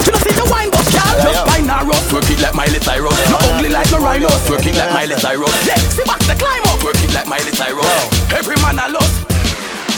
You know see the wine boss, gal. Just wine narrow, twerk it like Miley Cyrus. No ugly like no rhino, twerk it like Miley Cyrus. See back the climb up, it like Miley Cyrus. Every man I love.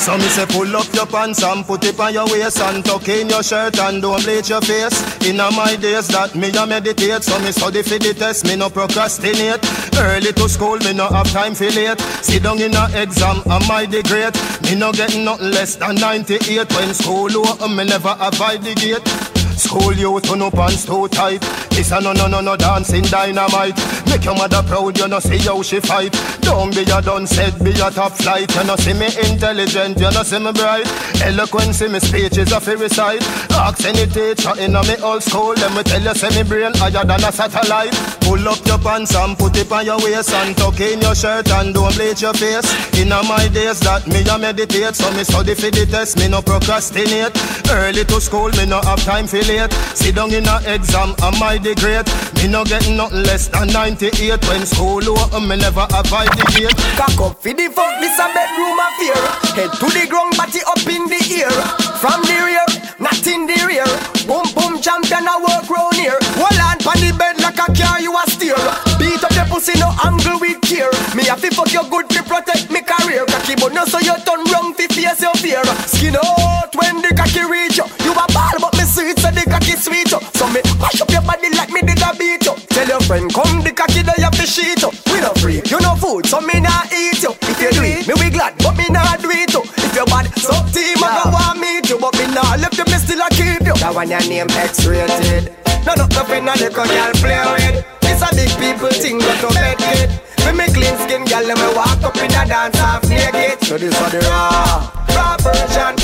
So me say pull up your pants and put it on your waist and tuck in your shirt and don't bleach your face. In my days that me a meditate, so me study for the test, me no procrastinate. Early to school, me no have time for late. Sit down in a exam, am I the great? Me no get nothing less than 98 when school over, me never avoid the gate. School you turn up pants too tight. This a no no no no dancing dynamite. Make your mother proud, you know see how she fight. Don't be a done said, be a top flight. You know see me intelligent, you know see me bright. Eloquence in me speech is a fairy side. Ask any teacher in a me old school, let me tell you say me brain higher than a satellite. Pull up your pants and put it on your waist and tuck in your shirt and don't bleach your face. In my days that me a meditate, so me study for the test, me no procrastinate. Early to school, me no have time for late. Sit down in a exam, am I the great? Me no get nothing less than 98 when school over, me never avoid the gate. Cock up for the fuck, this a bedroom affair. Head to the ground, body up in the air. From the rear, not in the rear. Boom boom champion, I work round here. Hold on pon the bed like a car, you a steer. Beat up the pussy, no angle with care. Me have to fuck you good to protect me career. Cocky but no so you turn wrong fi face your fear. Skin out when the cocky reach you. You a ball but sweet so the cocky sweet you. So me mash up your body like me did a beat you. Tell your friend come the cocky they have to sheet you. Oh. We no free, you no food so me nah eat you. If you do it, me we glad but me nah do it too. If you bad so team I go want meet you but me nah left you me still a keep you. That one your name X-rated. No no nothing no little girl play with. It's a big people thing go to bed with. Me me clean skin girl let me walk up in a dance half naked. So this is the raw version.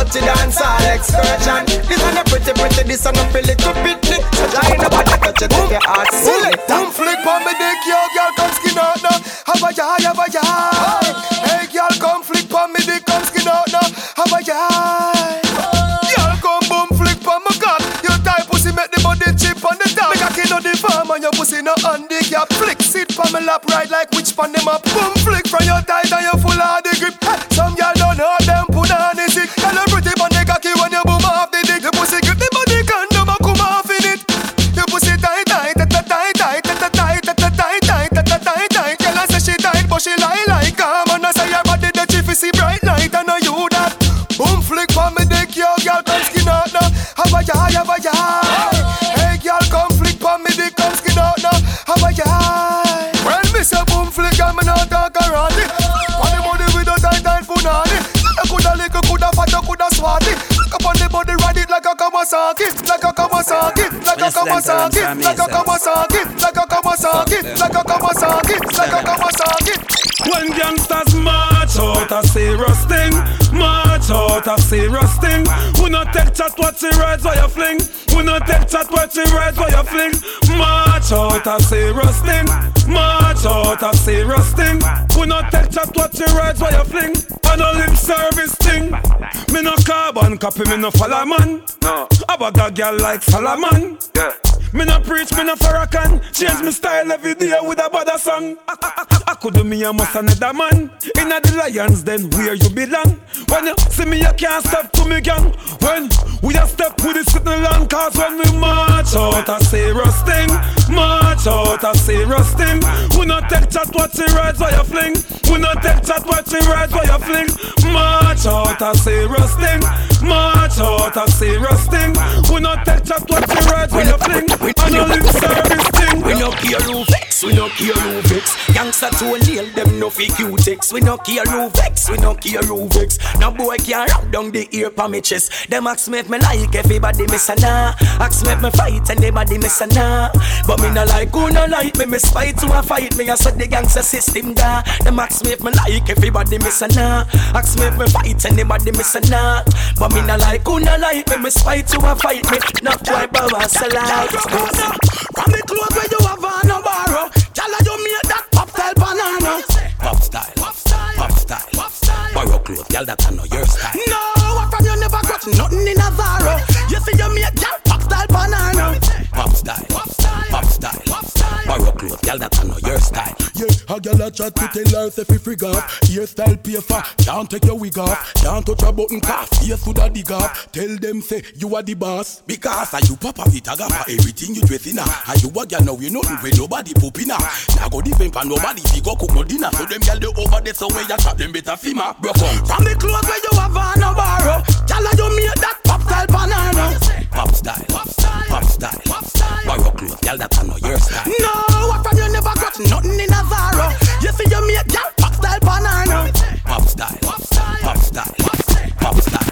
Up to dance all excursion. This one a pretty pretty, this one a feel it to pitney. So try nobody touch it if your heart select. Boom flick on me dick, yo, girl, come skin out now. Have a yah, have a yah. Hey, girl, come flick on me dick, come skin out now. Have a yah. Girl, come boom flick on my cock. Your tight pussy make the body chip on the top. Make a kid on the farm and your pussy no handicap. Flick, sit on my lap, ride like which pan them up. Boom flick from your tight and you full of the Kawasaki, like a Kawasaki, like a Kawasaki, like a Kawasaki, like a Kawasaki, like a Kawasaki, like a Kawasaki. When gangsters march out a serious thing, march out a serious thing. We not take chat what she rides while you fling. We not take chat what she rides while you fling. March out a serious thing, march out a serious thing. We not take chat what she rides while you fling. On a lip service thing. Me no carbon copy, me no follow man. No. I bag a girl like Solomon. Yeah. Me no preach, me no Farrakhan. Change me style every day with a bada song. I, I, I, I could do me a must another man. Inna the lions, then where you belong. When you see me, you can't step to me gang. When we a step with the sitting along, cause when we march out a serious thing, march out a serious thing. We not take chat what she rides while you fling. We not take chat what she rides while you fling. March out a serious thing, march out a serious thing. We not take chat what she rides while you fling. Know lip service thing. We no care who vex, we no care who vex. Youngster to nail them no fi Q-tex. We no care who vex, we no care who vex. No boy can rub down the ear pa me chest. Them ask me if me like everybody miss a nah. Ask me if me fight and everybody miss a nah. But me no like who no like me. Me spite to a fight me. I said the gangster system da. Them ask me if me like everybody miss a nah. Ask me if me fight and everybody miss a nah. But me no like who no like me. Me spite to a fight me. Not why Baba Salah. From the clothes where you have on a borrow Tell her you made that style banana Pop style, pop style, pop style. Borrow clothes, girl, that I know your style. No, what from you never got nothing in a Zara You see you make that pop style banana Pop style, pop style, pop style. Borrow clothes, girl, that I know your style. Yeah, A girl a chat to tell her say fi frig off. Hairstyle pay for, can't take your wig off. Can't touch a button cause face to the dig off. Tell them say you are the boss because are you papa vitaga for everything you dress in ah. a. Are you a girl now you know where nobody pooping a. Now go defend for nobody fi go cook no dinner. So them girl they over there so where you trap them better fima. Broke on from the clothes where you have on a borrow. Girl you made that pop style banana. Pop style, pop style, pop style, pop style. Clothes, girl that I know your style. No, what from you never got nothing in a Zara. You see you made girl pop style banana. Pop style, pop style, pop style, pop style,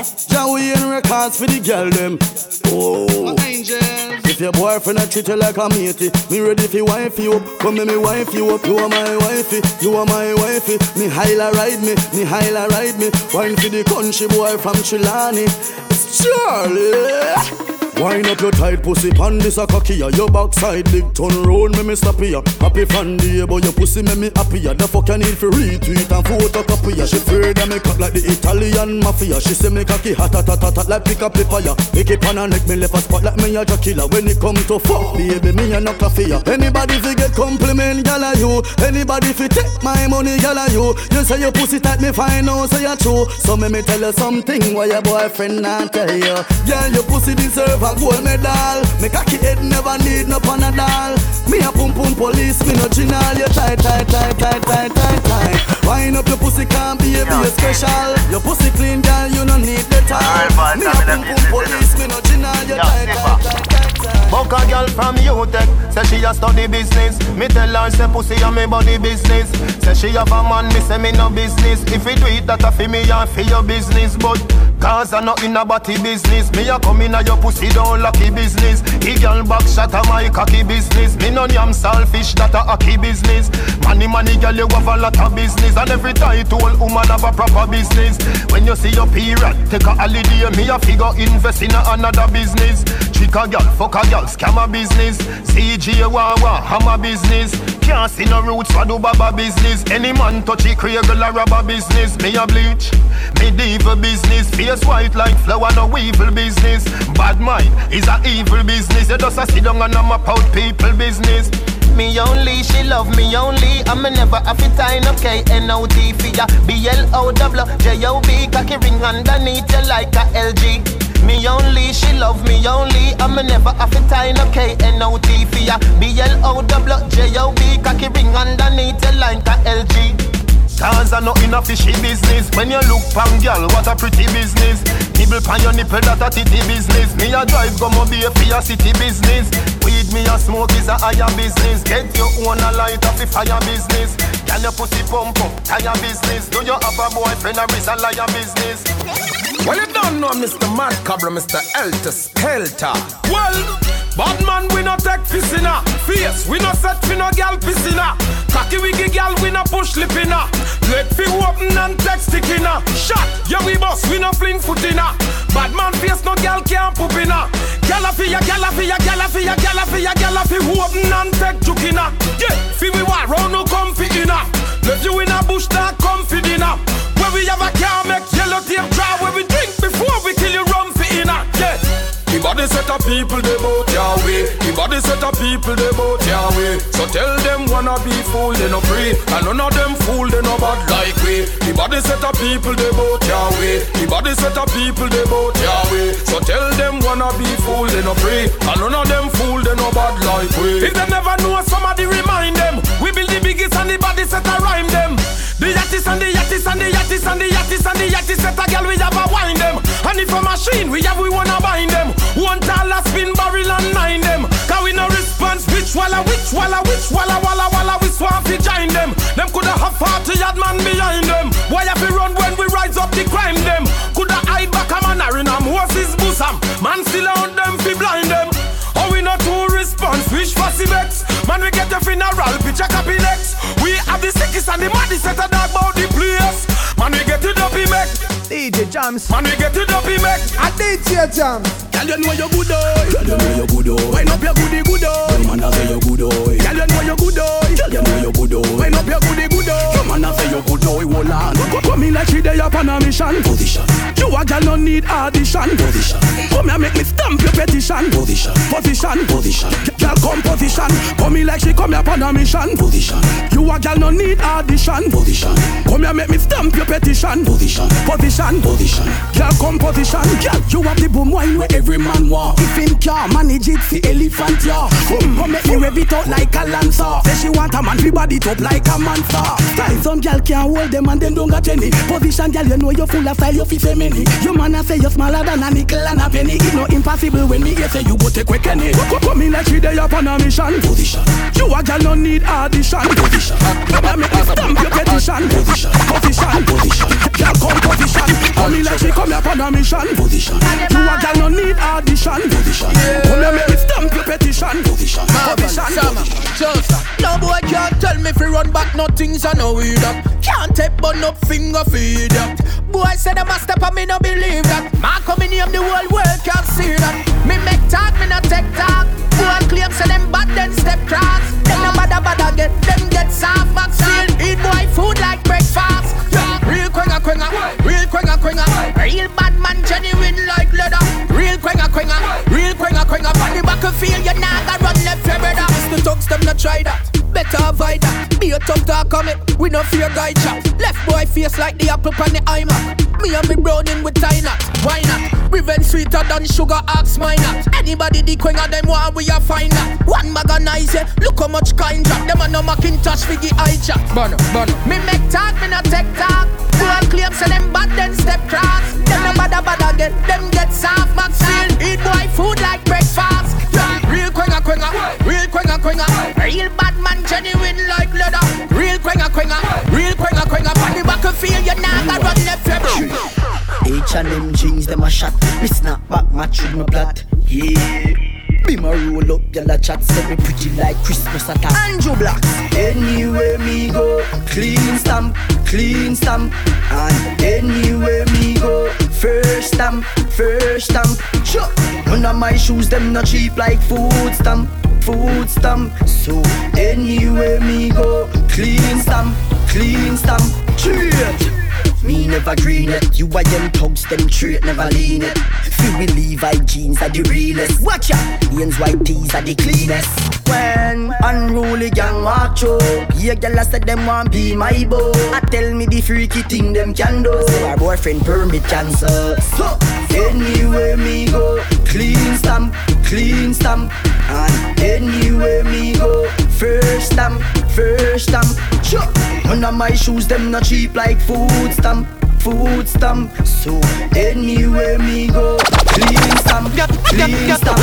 We in records for the girl them. Oh, if your boyfriend a treat you like a matey, me ready fi wife you up. Come me me wife you up. You are my wifey, you are my wifey. Me highla ride me, me highla ride me. Wine for the country boy from Chilani. It's Charly. Wine up your tight pussy pan this a cocky Your backside big turn round me me stop ya Happy fan day but your pussy make me happy ya The fuck you need for retweet and photocopy ya She afraid that me cut like the Italian mafia. She say me cocky hot hot hot hot, like pick up paper ya Pick it pan and neck me left a spot like me a killer. When it come to fuck baby me a no coffee ya Anybody fi get compliment gal a you? Anybody fi take my money gal a you? You say your pussy tight me fine now say you true. So me me tell you something why your boyfriend not tell you? Girl your pussy deserve a gold medal. Me cocky head never need no panadol. Me a pum pum police me no general You tight tight tight tight tight tight tight. Wine up your pussy can't be a be special. Your pussy clean girl you no need the time Me a pum pum police me no general You tight tight tight tight tight. Buck a girl from UTech, say she a study business. Me tell her say pussy a me body business. Say she have a man, me say me no business. If you do it, that a fi me and fi your business. But cause I not in a body business. Me a come in a your pussy down lucky business. He girl back shot a my cocky business. Me no yam selfish, that a hockey business. Money money girl you have a lot of business. And every title woman have a proper business. When you see your period, take a holiday. Me a figure invest in a another business. Trick a girl, fuck a girl, scam a business. CJ Wawa, hammer business. Can't see no roots for do baba business. Any man touch it, creagle a rubber business. Me a bleach, me diva business. Face white like flower, no evil business. Bad mind is a evil business. You just a sit down and a map out people business. Me only, she love me only. I'm never have to tie no K N O T for ya. B L O W J O B. Cocky ring underneath you like a LG. Me only, she love me only. I'm never have to tie no K N O T for ya. B L O W J O B. Cocky ring underneath you like a LG. Cause I know in a fishy business When you look pan girl, what a pretty business Nibble pan your nipple, that a titty business Me a drive go mo be a city business Weed me a smoke is a higher business Get your own a light off the fire business Girl your pussy pump up, tire business Do you have a boyfriend or is a liar business? Well, you don't know Mr. Mad Cobra, Mr. Elter Skelter. Well, bad man, we no take piscina. Face, we no set fi no gal piscina. Cocky wiggy gal, we no push lipina. Let fi open and take stickina. Shot, yeah we boss, we no fling footina. Bad man face, no gal can't poopina. Gala fi ya, gala fi ya, gala fi ya, gala fi ya, gala fi open and take jukina. Yeah, fi we war round no come fi inna. Left you in a bush, that come fi dinner. Where we have a car, make yellow tape dry. Where we The body set of people they your way. The body set of people they your way. So tell them wanna be fool they no free, and none of them fool they no bad like we. The body set of people they your way. The body set of people they your way. So tell them wanna be fool they no free, and none of them fool they no bad like we. If they never know, somebody remind them. We build the biggest and the body set a rhyme them. The yattis and the yattis and the yattis and the yattis and the yattis set a girl we have a wine them. And if a machine we have we wanna bind them. One dollar spin barrel and nine them. Cause we no response which walla which walla which walla walla walla we swamp fi join them. Them coulda have forty yard man behind them. Why have we run when we rise up the crime them? Coulda hide back a man in a Moses bosom. Man still out them fi blind them. Oh we not to response which fussy. Man we get the funeral picture copy next. We have the sickest and the maddest set a dog about the place. Man we get it up make. DJ DJ Jams. Man, we get it up, he make. A DJ Jams. Girl, you know you good oi. Girl, you know you good oi. Wind up your goody good oi. Your man a say you good oi. Girl, you know you good oi. Girl, you know you good oi. Wind up your goody good oi. Man a say you good oh, oi. Hold on. Come in like she day up on a mission. Position. You a girl no need audition. Position. Come here make me stamp your petition. Position. Position. Position. Girl come position. Come in like she come here on a mission. Position. You a girl no need audition. Position. Come here make me stamp your petition. Position. Position. Position. Girl come position. Girl you have the boom wine where every man want. If him can manage it, the elephant yeah. Come come make me rev it out like a lancer. Say she want a man, fi body it like a monster. Style some girl can't hold them and them don't got any. Position girl, you know you full of style, you fi say many. Your man a say you smaller than a nickel and a penny. It no impossible when me hear say you go take quick any. Come in like she day up on a mission. Position. You a girl no need audition. Position. Come and make me stamp your petition. Position. Position. Position. Girl come position. Come in like she come up on a mission. Position. You a girl no need audition. Position. Come and make me stamp your petition. Position. Position. No boy can't tell me fi run back, no things I know weed up. Can't take but no finger feed up. Boy said I must step on me, no believe that. Man come in the whole world can't see that. Me make talk, me not take talk. Boy claim say them bad, then step cross. Then no bother bother get them get soft vaccine. Eat boy food like breakfast. Real quenga quenga, real quenga quenga. Real bad man genuine like leather. Real quenga quenga, real quenga quenga. On the battlefield, you nah go run left your brother. The thugs them not try that. Better avoid that. Be a tough talk on it. We no fear guy chat. Left boy face like the apple on the iMac. Me and me browning with tie knot. Why not? Revenge sweeter than sugar, ask mine not. Anybody the queen of them want we a find that. One nice, yeah. Look how much kind drop. Them a no Macintosh figgy eye chat. Bono, bono. Me make talk, me not take talk. Boy claim say them bad, then step cross. Them no bother bother get, them get soft vaccine. Eat boy food like breakfast. Quenga quenga, real quenga quenga. Real bad man genuine like leather. Real quenga quenga, real quenga quenga. On the battlefield, you nah go run left your H and them jeans, them a shot. Me snap back, match with my plot. Yeah. Be my roll up, gyal a chat, say me pretty like Christmas attack. Andrew Blacks. Anywhere me go, clean stamp, clean stamp. And anywhere me go, first stamp, first stamp. Sure. None of my shoes, them not cheap like food stamp, food stamp. So anywhere me go, clean stamp, clean stamp. Cheers. Me never green it. You are them thugs, them straight never lean it. Feel me Levi jeans are the realest. Watch out, Ian's white tees are the cleanest. When unruly gang walk through, yeah, girl I said them want be my beau. I tell me the freaky thing them can do. So our boyfriend permit cancel. So anywhere me go, clean stamp, clean stamp, and anywhere me go, first stamp, first stamp. Sure. None of my shoes them not cheap like food stamp, food stamp. So anywhere me go, clean stamp, clean stamp.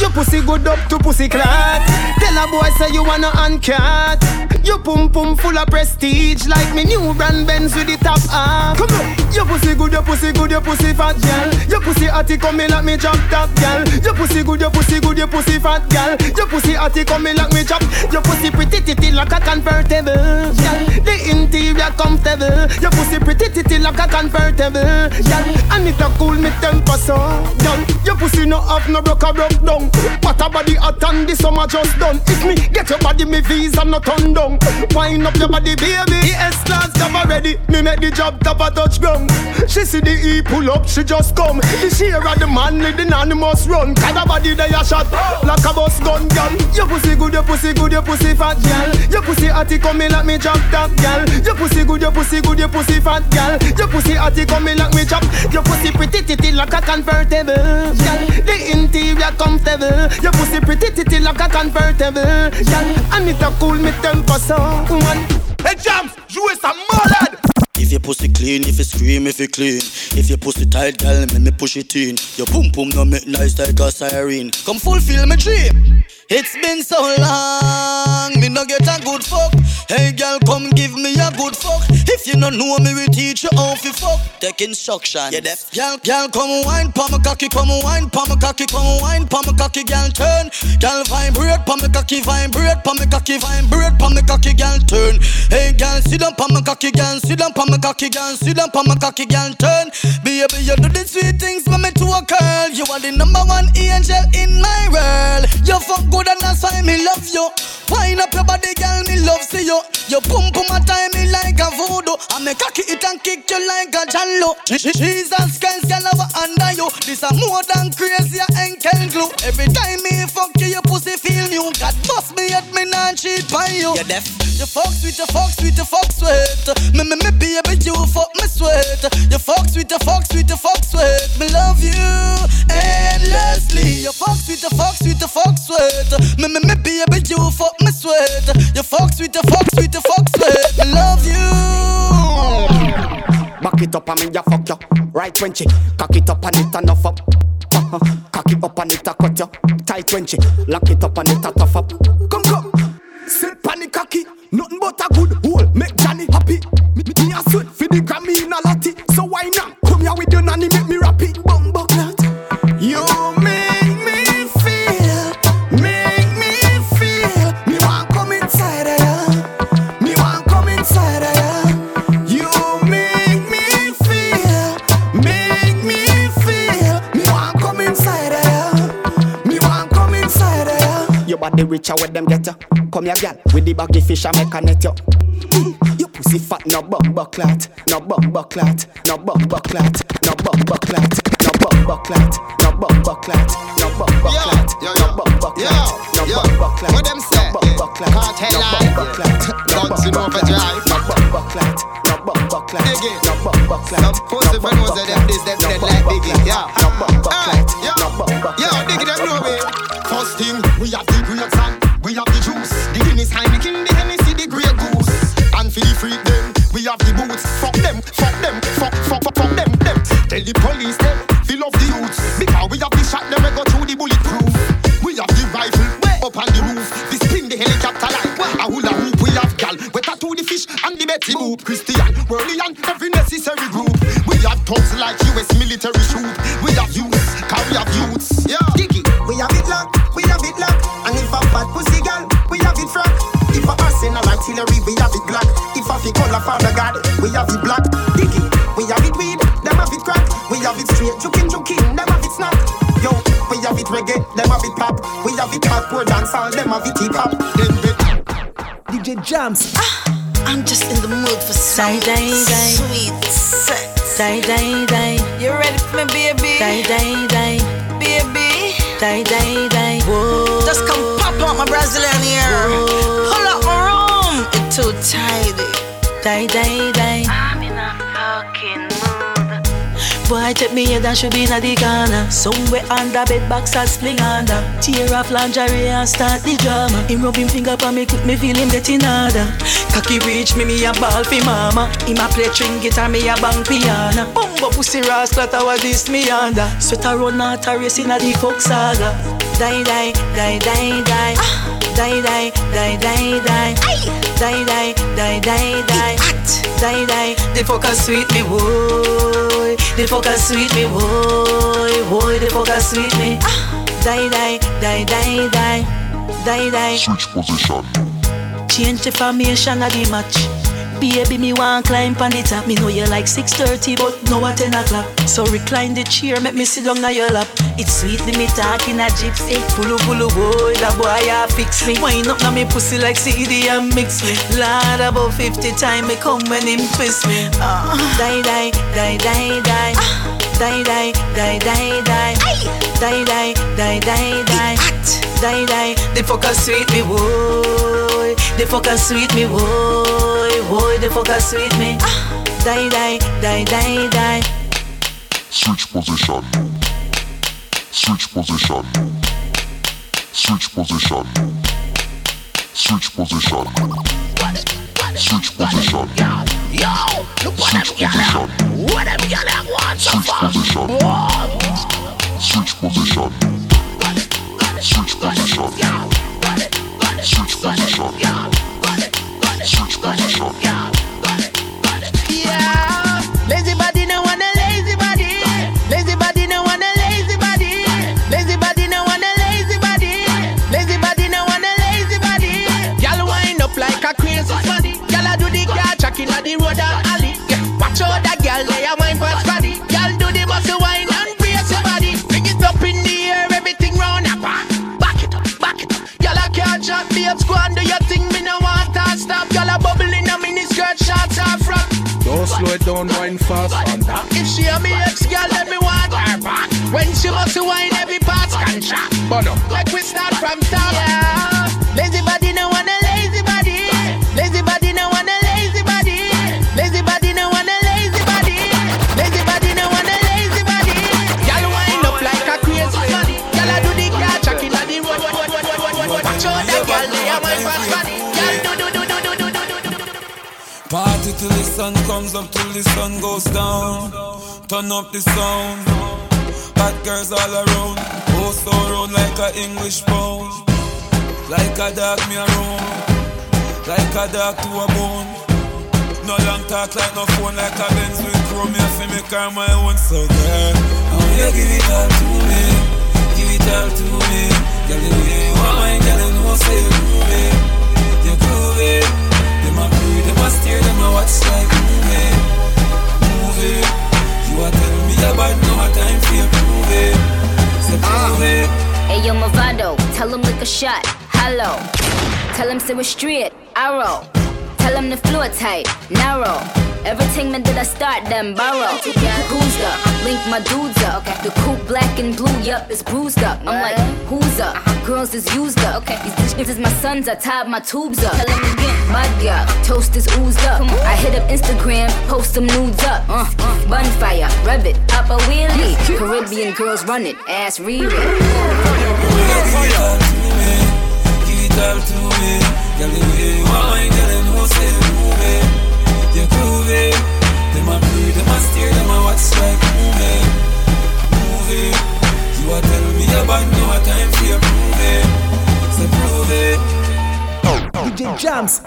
Your pussy good up to pussy clat. Tell a boy say you wanna uncut. Your pum pum full of prestige like me new brand Benz with the top half. Come on, your pussy good, your pussy good, your pussy fat girl. Your pussy atty come me like me drop top girl. Your pussy good, your pussy good, your pussy fat girl. Your pussy atty come me like me drop. Your pussy pretty titty like a convertible. Girl, the interior comfortable. Your pussy pretty titty like a convertible. Girl, and it a cool me temper so. Girl, your pussy no have no broke a broke down. What a body hot and the summer just done. If me get your body, me visa no turn down. Wind up your body, baby. The S class job already. Me make the job top a touch ground. She see the E pull up, she just come. The share of the man with the anonymous run. Cause the body they a shot like a bus gun, girl. Your pussy good, your pussy good, your pussy fat, girl. Your pussy atty come me like me drop top, girl. Your pussy good, your pussy good, your pussy fat, girl. Your pussy atty come me like me chop. Your pussy pretty titty like a convertible, girl. The interior comfortable. Your pussy pretty titty like a convertible, girl. And it a cool me temper so one. Hey Jams, jouez ça malade If your pussy clean, if you scream, if you clean. If your pussy tight, girl, let me push it in. Your boom boom no make nice like a siren. Come fulfill my dream. It's been so long, me no get a good fuck. Hey girl, come give me a good fuck. If you no know me, we teach you how to fuck. Take instruction. Yeah, deaf. Girl, girl, come wine, pa my cocky, come wine, pa my cocky, come wine, pa my cocky, girl, turn. Girl, vibrate, pa my cocky, vibrate, pa my cocky, vibrate, pa my cocky, girl, turn. Hey girl, sit down, pa my cocky, girl, sit down, pa my cocky, girl, sit down, pa my cocky girl turn. Baby, you do the sweet things me to a curl. You are the number one angel in my world. You fuck good and that's why me love you. Wind up your body, girl, me love see you. You pump pum a time me like a voodoo. I me cocky it and kick you like a jallo. Jesus Christ, girl, I under you. This a more than crazy ankle glue. Every time me fuck you, your pussy feel new. God must me at me not cheat by you. You deaf. You fuck sweet, you fuck sweet, you fuck sweet. Me me me baby, you fuck me sweat. You fuck sweet, you fuck sweet, you fuck sweat. Me love you endlessly. You fuck sweet, you fuck sweet, you fuck sweat. Me me me baby, you fuck me sweat. You fuck sweet, you fuck sweet, you fuck sweat. Me love you. Back it up and me ya fuck you. Right when she cock it up and it enough up. Uh-huh. Cock it up and it a cut you. Tight when she lock it up and it a tough up. Come come. Sit pan the cocky, nothing but a good hole. Make Johnny happy. Me, me, a sweat for the Grammy in a lottie. So why not come here with your nanny make me rap it? Bumbo clot. You Your body richer where them get ya. Come here, girl, with the baggy fish I make a net you. Mm, Your pussy fat, no bumbo clot, no bumbo clot, no bumbo clot, no bumbo clot, no bumbo clot, no bumbo clot, no bumbo clot, no bumbo clot, no bumbo clot. What them say? No bumbo no bumbo clot, no bumbo clot, no bumbo clot, no bumbo clot, no bumbo clot. DJ Jams. Ah, I'm just in the mood for some sweet sex. Die, die, die. You ready for me, baby? Die, die, die. Baby. Die, die, die. Whoa. Just come pop out my Brazilian ear. Pull up my room. It's too tidy. Die, die, Boy, take me head and should be in the corner. Somewhere under bed box and spling under. Tear off lingerie and start the drama. Him rub him finger for me, quick me feel him getting harder. Cocky reach me, me a ball fi mama. Him a play string guitar, me a bang piano. Bumbo pussy rascal, that was this me under. Sweat a run out a race in a the folk saga. Die, die, die, die, die. Die, die, die, die, die. Die, die, die, die, die. Die, die, the fucker sweet me, boy. The fucker sweet me, boy. Boy, the fucker sweet me. Ah. Die, die, die, die, die. Die, die. Switch position. Change the formation of the match. Baby, me want climb on the top. Me know you like 6.30, but now at 10 o'clock. So recline the chair, make me sit down on your lap. It's sweetly me talking a gypsy. Kulu kulu boy, that boy ya fix me. Wind up now me pussy like CD and mix me. Lord, about 50 time me come when him twist me. Uh. Die, die, die, die, die. Die, die, die, die, die. Die, die, die, die, die. Die, die, the fucker sweet me, boy. The fucker sweet me, boy. Boy, the fucker sweet me. Die, die, die, die, die. Switch position. Switch position. Switch position. Switch position. Switch position. Yo, want so Switch position. Switch position. Switch position. Switch position. Switch position. The car track in the road and alley. Yeah. Watch out that girl, they a wine for body. Girl do the muscle wine and brace your body. Bring it up in the air, everything round up. Back it up, back it up. Girl, I can't shot, babes, go and do your thing. Me no want to stop. Girl, I bubble in a mini skirt, shots off front. Don't slow it down, wine fast on that. If she a me ex girl, let me want her back. When she must wine, every part's contract. Bono. Like we start from top. Yeah. Till the sun comes up, till the sun goes down. Turn up the sound. Bad girls all around. Oh, so round like a English pound. Like a dog me around. Like a dog to a bone. No long talk like no phone, like a Benz with chrome. Me to make her my own. So girl, I want you give it all to me. Give it all to me. Girl, the way you want mine, girl, you know say you groove it. You groove it. Them a pray, them a stare, them a watch like movie, movie. You a tell me about no time for you prove it, say prove it. Hey yo, Mavado, tell him lick a shot. Hello. Tell him say we're straight. Arrow. Tell him the floor tight. Narrow. Everything man did I start them borrow. Who's up? Link my dudes up. The coupe black and blue, yup, it's bruised up. I'm like, who's up? Girls is used up. Okay. These bitches is my sons, I tied my tubes up. Tell him again. My girl, toast is oozed up. I hit up Instagram, post some nudes up. Uh, bonfire, rev it, up a wheelie. Caribbean girls run it, ass read it you're. Them a breathe, them a stare, them a watch like moving, moving. You are telling me about no time for your proving, so prove it. DJ Jams.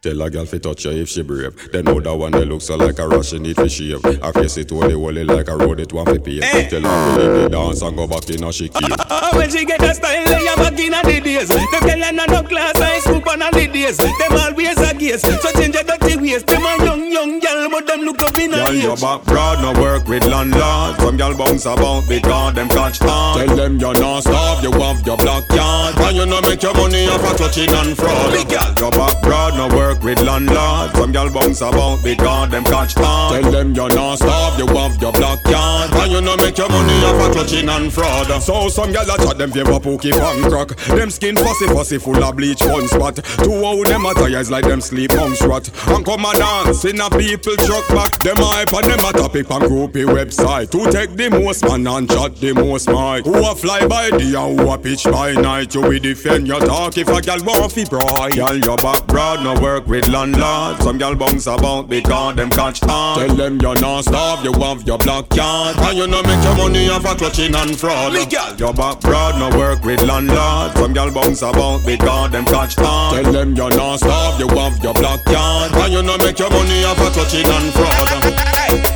Tell a girl fi touch her if she brave. Then know that one they look so like a rush she need fi shave. Her face it holy holy like a road it want fi pay. Eh! Tell her to leave the dance and go back in a she cave. Ah, ah, ah, when she get a style, lay her back in a the days. Them girl and no class, I scoop on a the days. Them always a gaze, so change your dirty ways. Them a young, young girl, but them look up in a Girl, your age. back broad, no work with landlord. Some girl bounce about because them catch on. Tell them you're not starve, you have your black yard. And you no make your money off a touching and fraud. Big girl, your back broad, no work with landlord. Some girl bounce about because them catch on. Tell them you're not starve, you have your black yard. And you no make your money off a clutching and fraud. So some a chat them favor pokey pan crack. Them skin fussy fussy full of bleach fun spot. Two old them attire is like them sleep monks rat. And come and dance in a people truck back. Them hype and them a topic on groupie website. To take the most man and chat the most mic. Who a fly by day and who a pitch by night. You will defend your talk if a girl want fi bright. Girl your back broad no work with landlord. Some girl bounce about because them catch on. Tell them you're not starve, you have your black card. And you no make your money off a clutching and fraud. Your back broad no work with landlord. Some girl bounce about because them catch on. Tell them you're not starve, you have your black card. And you no make your money off a clutching and fraud.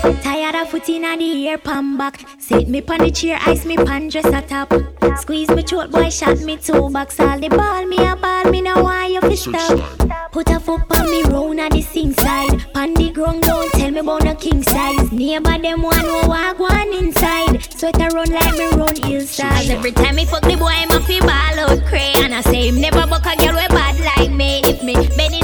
Tired of foot in on the air, pan back. Sit me pon the chair, ice me pan dress a top. Squeeze me throat, boy, shot me two box. All the ball me a ball, me no why you fi stop. Put a foot on me round at the sing side. Pan the ground, don't tell me about no king size. Neighbor them one who walk one inside. Sweater run like me run hillside. Every time me fuck the boy, I'm a fi ball out cray. And I say him never buck a girl we bad like me. If me bend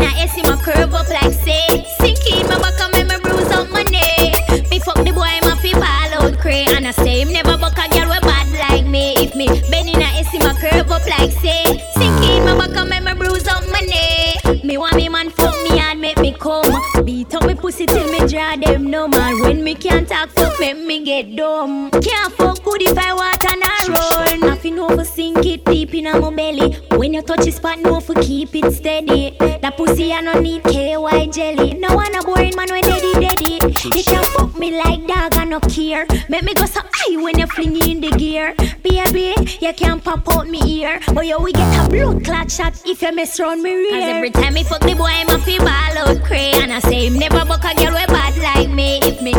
Can't talk fuck, make me get dumb. Can't fuck good if I want and I roll. Nothing for sink it deep in my belly. When you touch the spot, know for keep it steady. That pussy I no need KY jelly. No one a boring man when daddy daddy. You can fuck me like dog I no care. Make me go so high when you fling in the gear. Baby, you can't pop out me ear, but yo we get a blood clot shot if you mess around me rear. Cause every time me fuck the boy, I'm a fi ball out cray. And I say him never buck a girl we bad like me. If me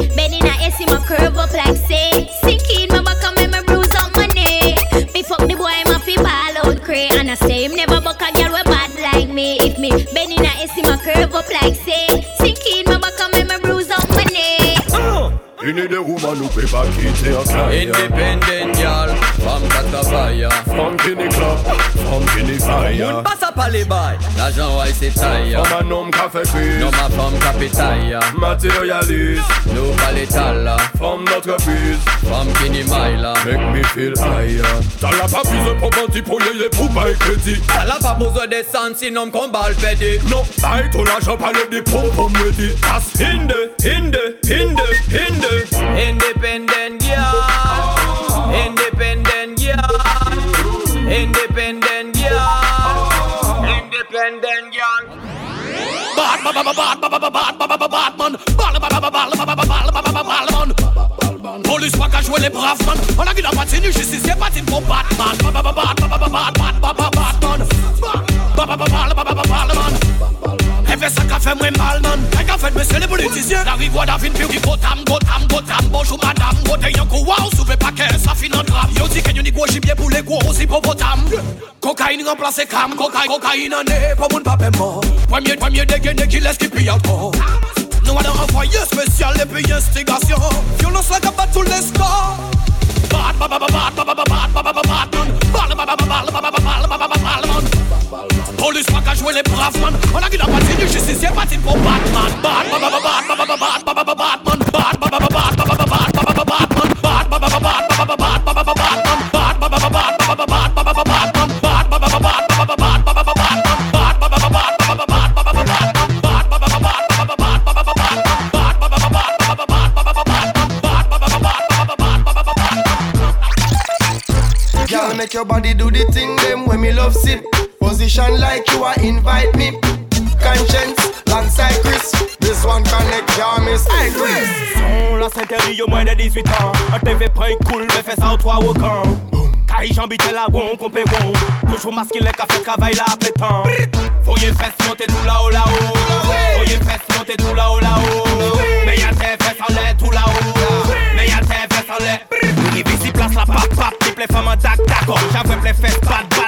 Say him never buck a girl we bad like me. If me bend in a see my curve up like say. sinking my back and my me bruise up my neck. You need a woman who pay back into your side. Independent, y'all. Femme Katavaya, femme qui n'éclate, femme qui n'éfaille. Moun passe à pas les bails, l'agent ouais c'est taille. A fait crise, non ma femme qui pétaille. Matérialiste, nous Make me feel high. T'as la pas besoin pour mentir pour les pour bail crédit. La pas besoin de descendre sinon me combat le pédé. Non, bail ton argent pas le dépôt pour me dire. Passe hinde, hinde, hinde, hinde. Independent. Polis pa ka jwe le brav man An a gina pati ni jistis ye pati pou Batman Batman Efe sa ka fe mwen mal man fait, monsieur les politiciens. La rivoire d'Avin, puis dit Gotam, Gotam, Gotam. Bonjour madame, un coup, waouh, souvez ça finit en drame. Yo dit pour les gros hippopotames. Cocaïne remplace cam, cocaïne, cocaïne en est, pour mon papa mort. Premier, premier dégainé qui laisse qui pille encore. Nous allons envoyer spécial et puis instigation. Violence la cap à tous les scores. Bad, bad, bad, bad, bad, bad, bad, bad, bad, bad, bad, bad, bad, bad, bad, bad, bad, bad, bad, bad, plus pas qu'à jouer les braves man On a la patine du justicier patine pour Batman Make your body do the thing them when me love sip Position like you are invite me. Conscience, alongside Chris. This one connect, y'all miss. Hey, Chris. Son, la Saint-Terry, au moins de 18 ans. Un TV prend cool, mais fais ça au toit au camp. Kai j'habite la gon, compé gon. Toujours masqué les cafés, travail là, après temps. Voyez fesses monter tout là-haut, là-haut. Voyez fesses monter tout là-haut, là-haut. Mais y'a tes fesses en l'air, tout là-haut. Mais y'a tes fesses en l'air. Ici, place la pap, pap, les femmes en tac, d'accord. J'avoue les fesses,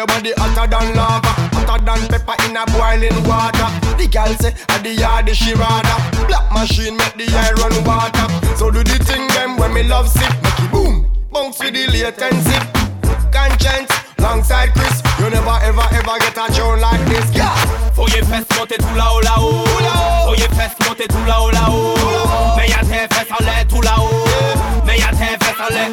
your body hotter than lava, hotter than pepper in a boiling water. The gal say at the yard she rather. Black machine make the iron water. So do the thing them when me love sick. Make it boom, bounce with the latency. Konshens, alongside Chris. You never ever ever get a tune like this. Yeah. Voyez fesses monter tout là-haut, là-haut. Voyez fesses monter tout là-haut, là-haut. Mais y'a tes fesses en l'air, tout là-haut. Mais y'a tes fesses en l'air.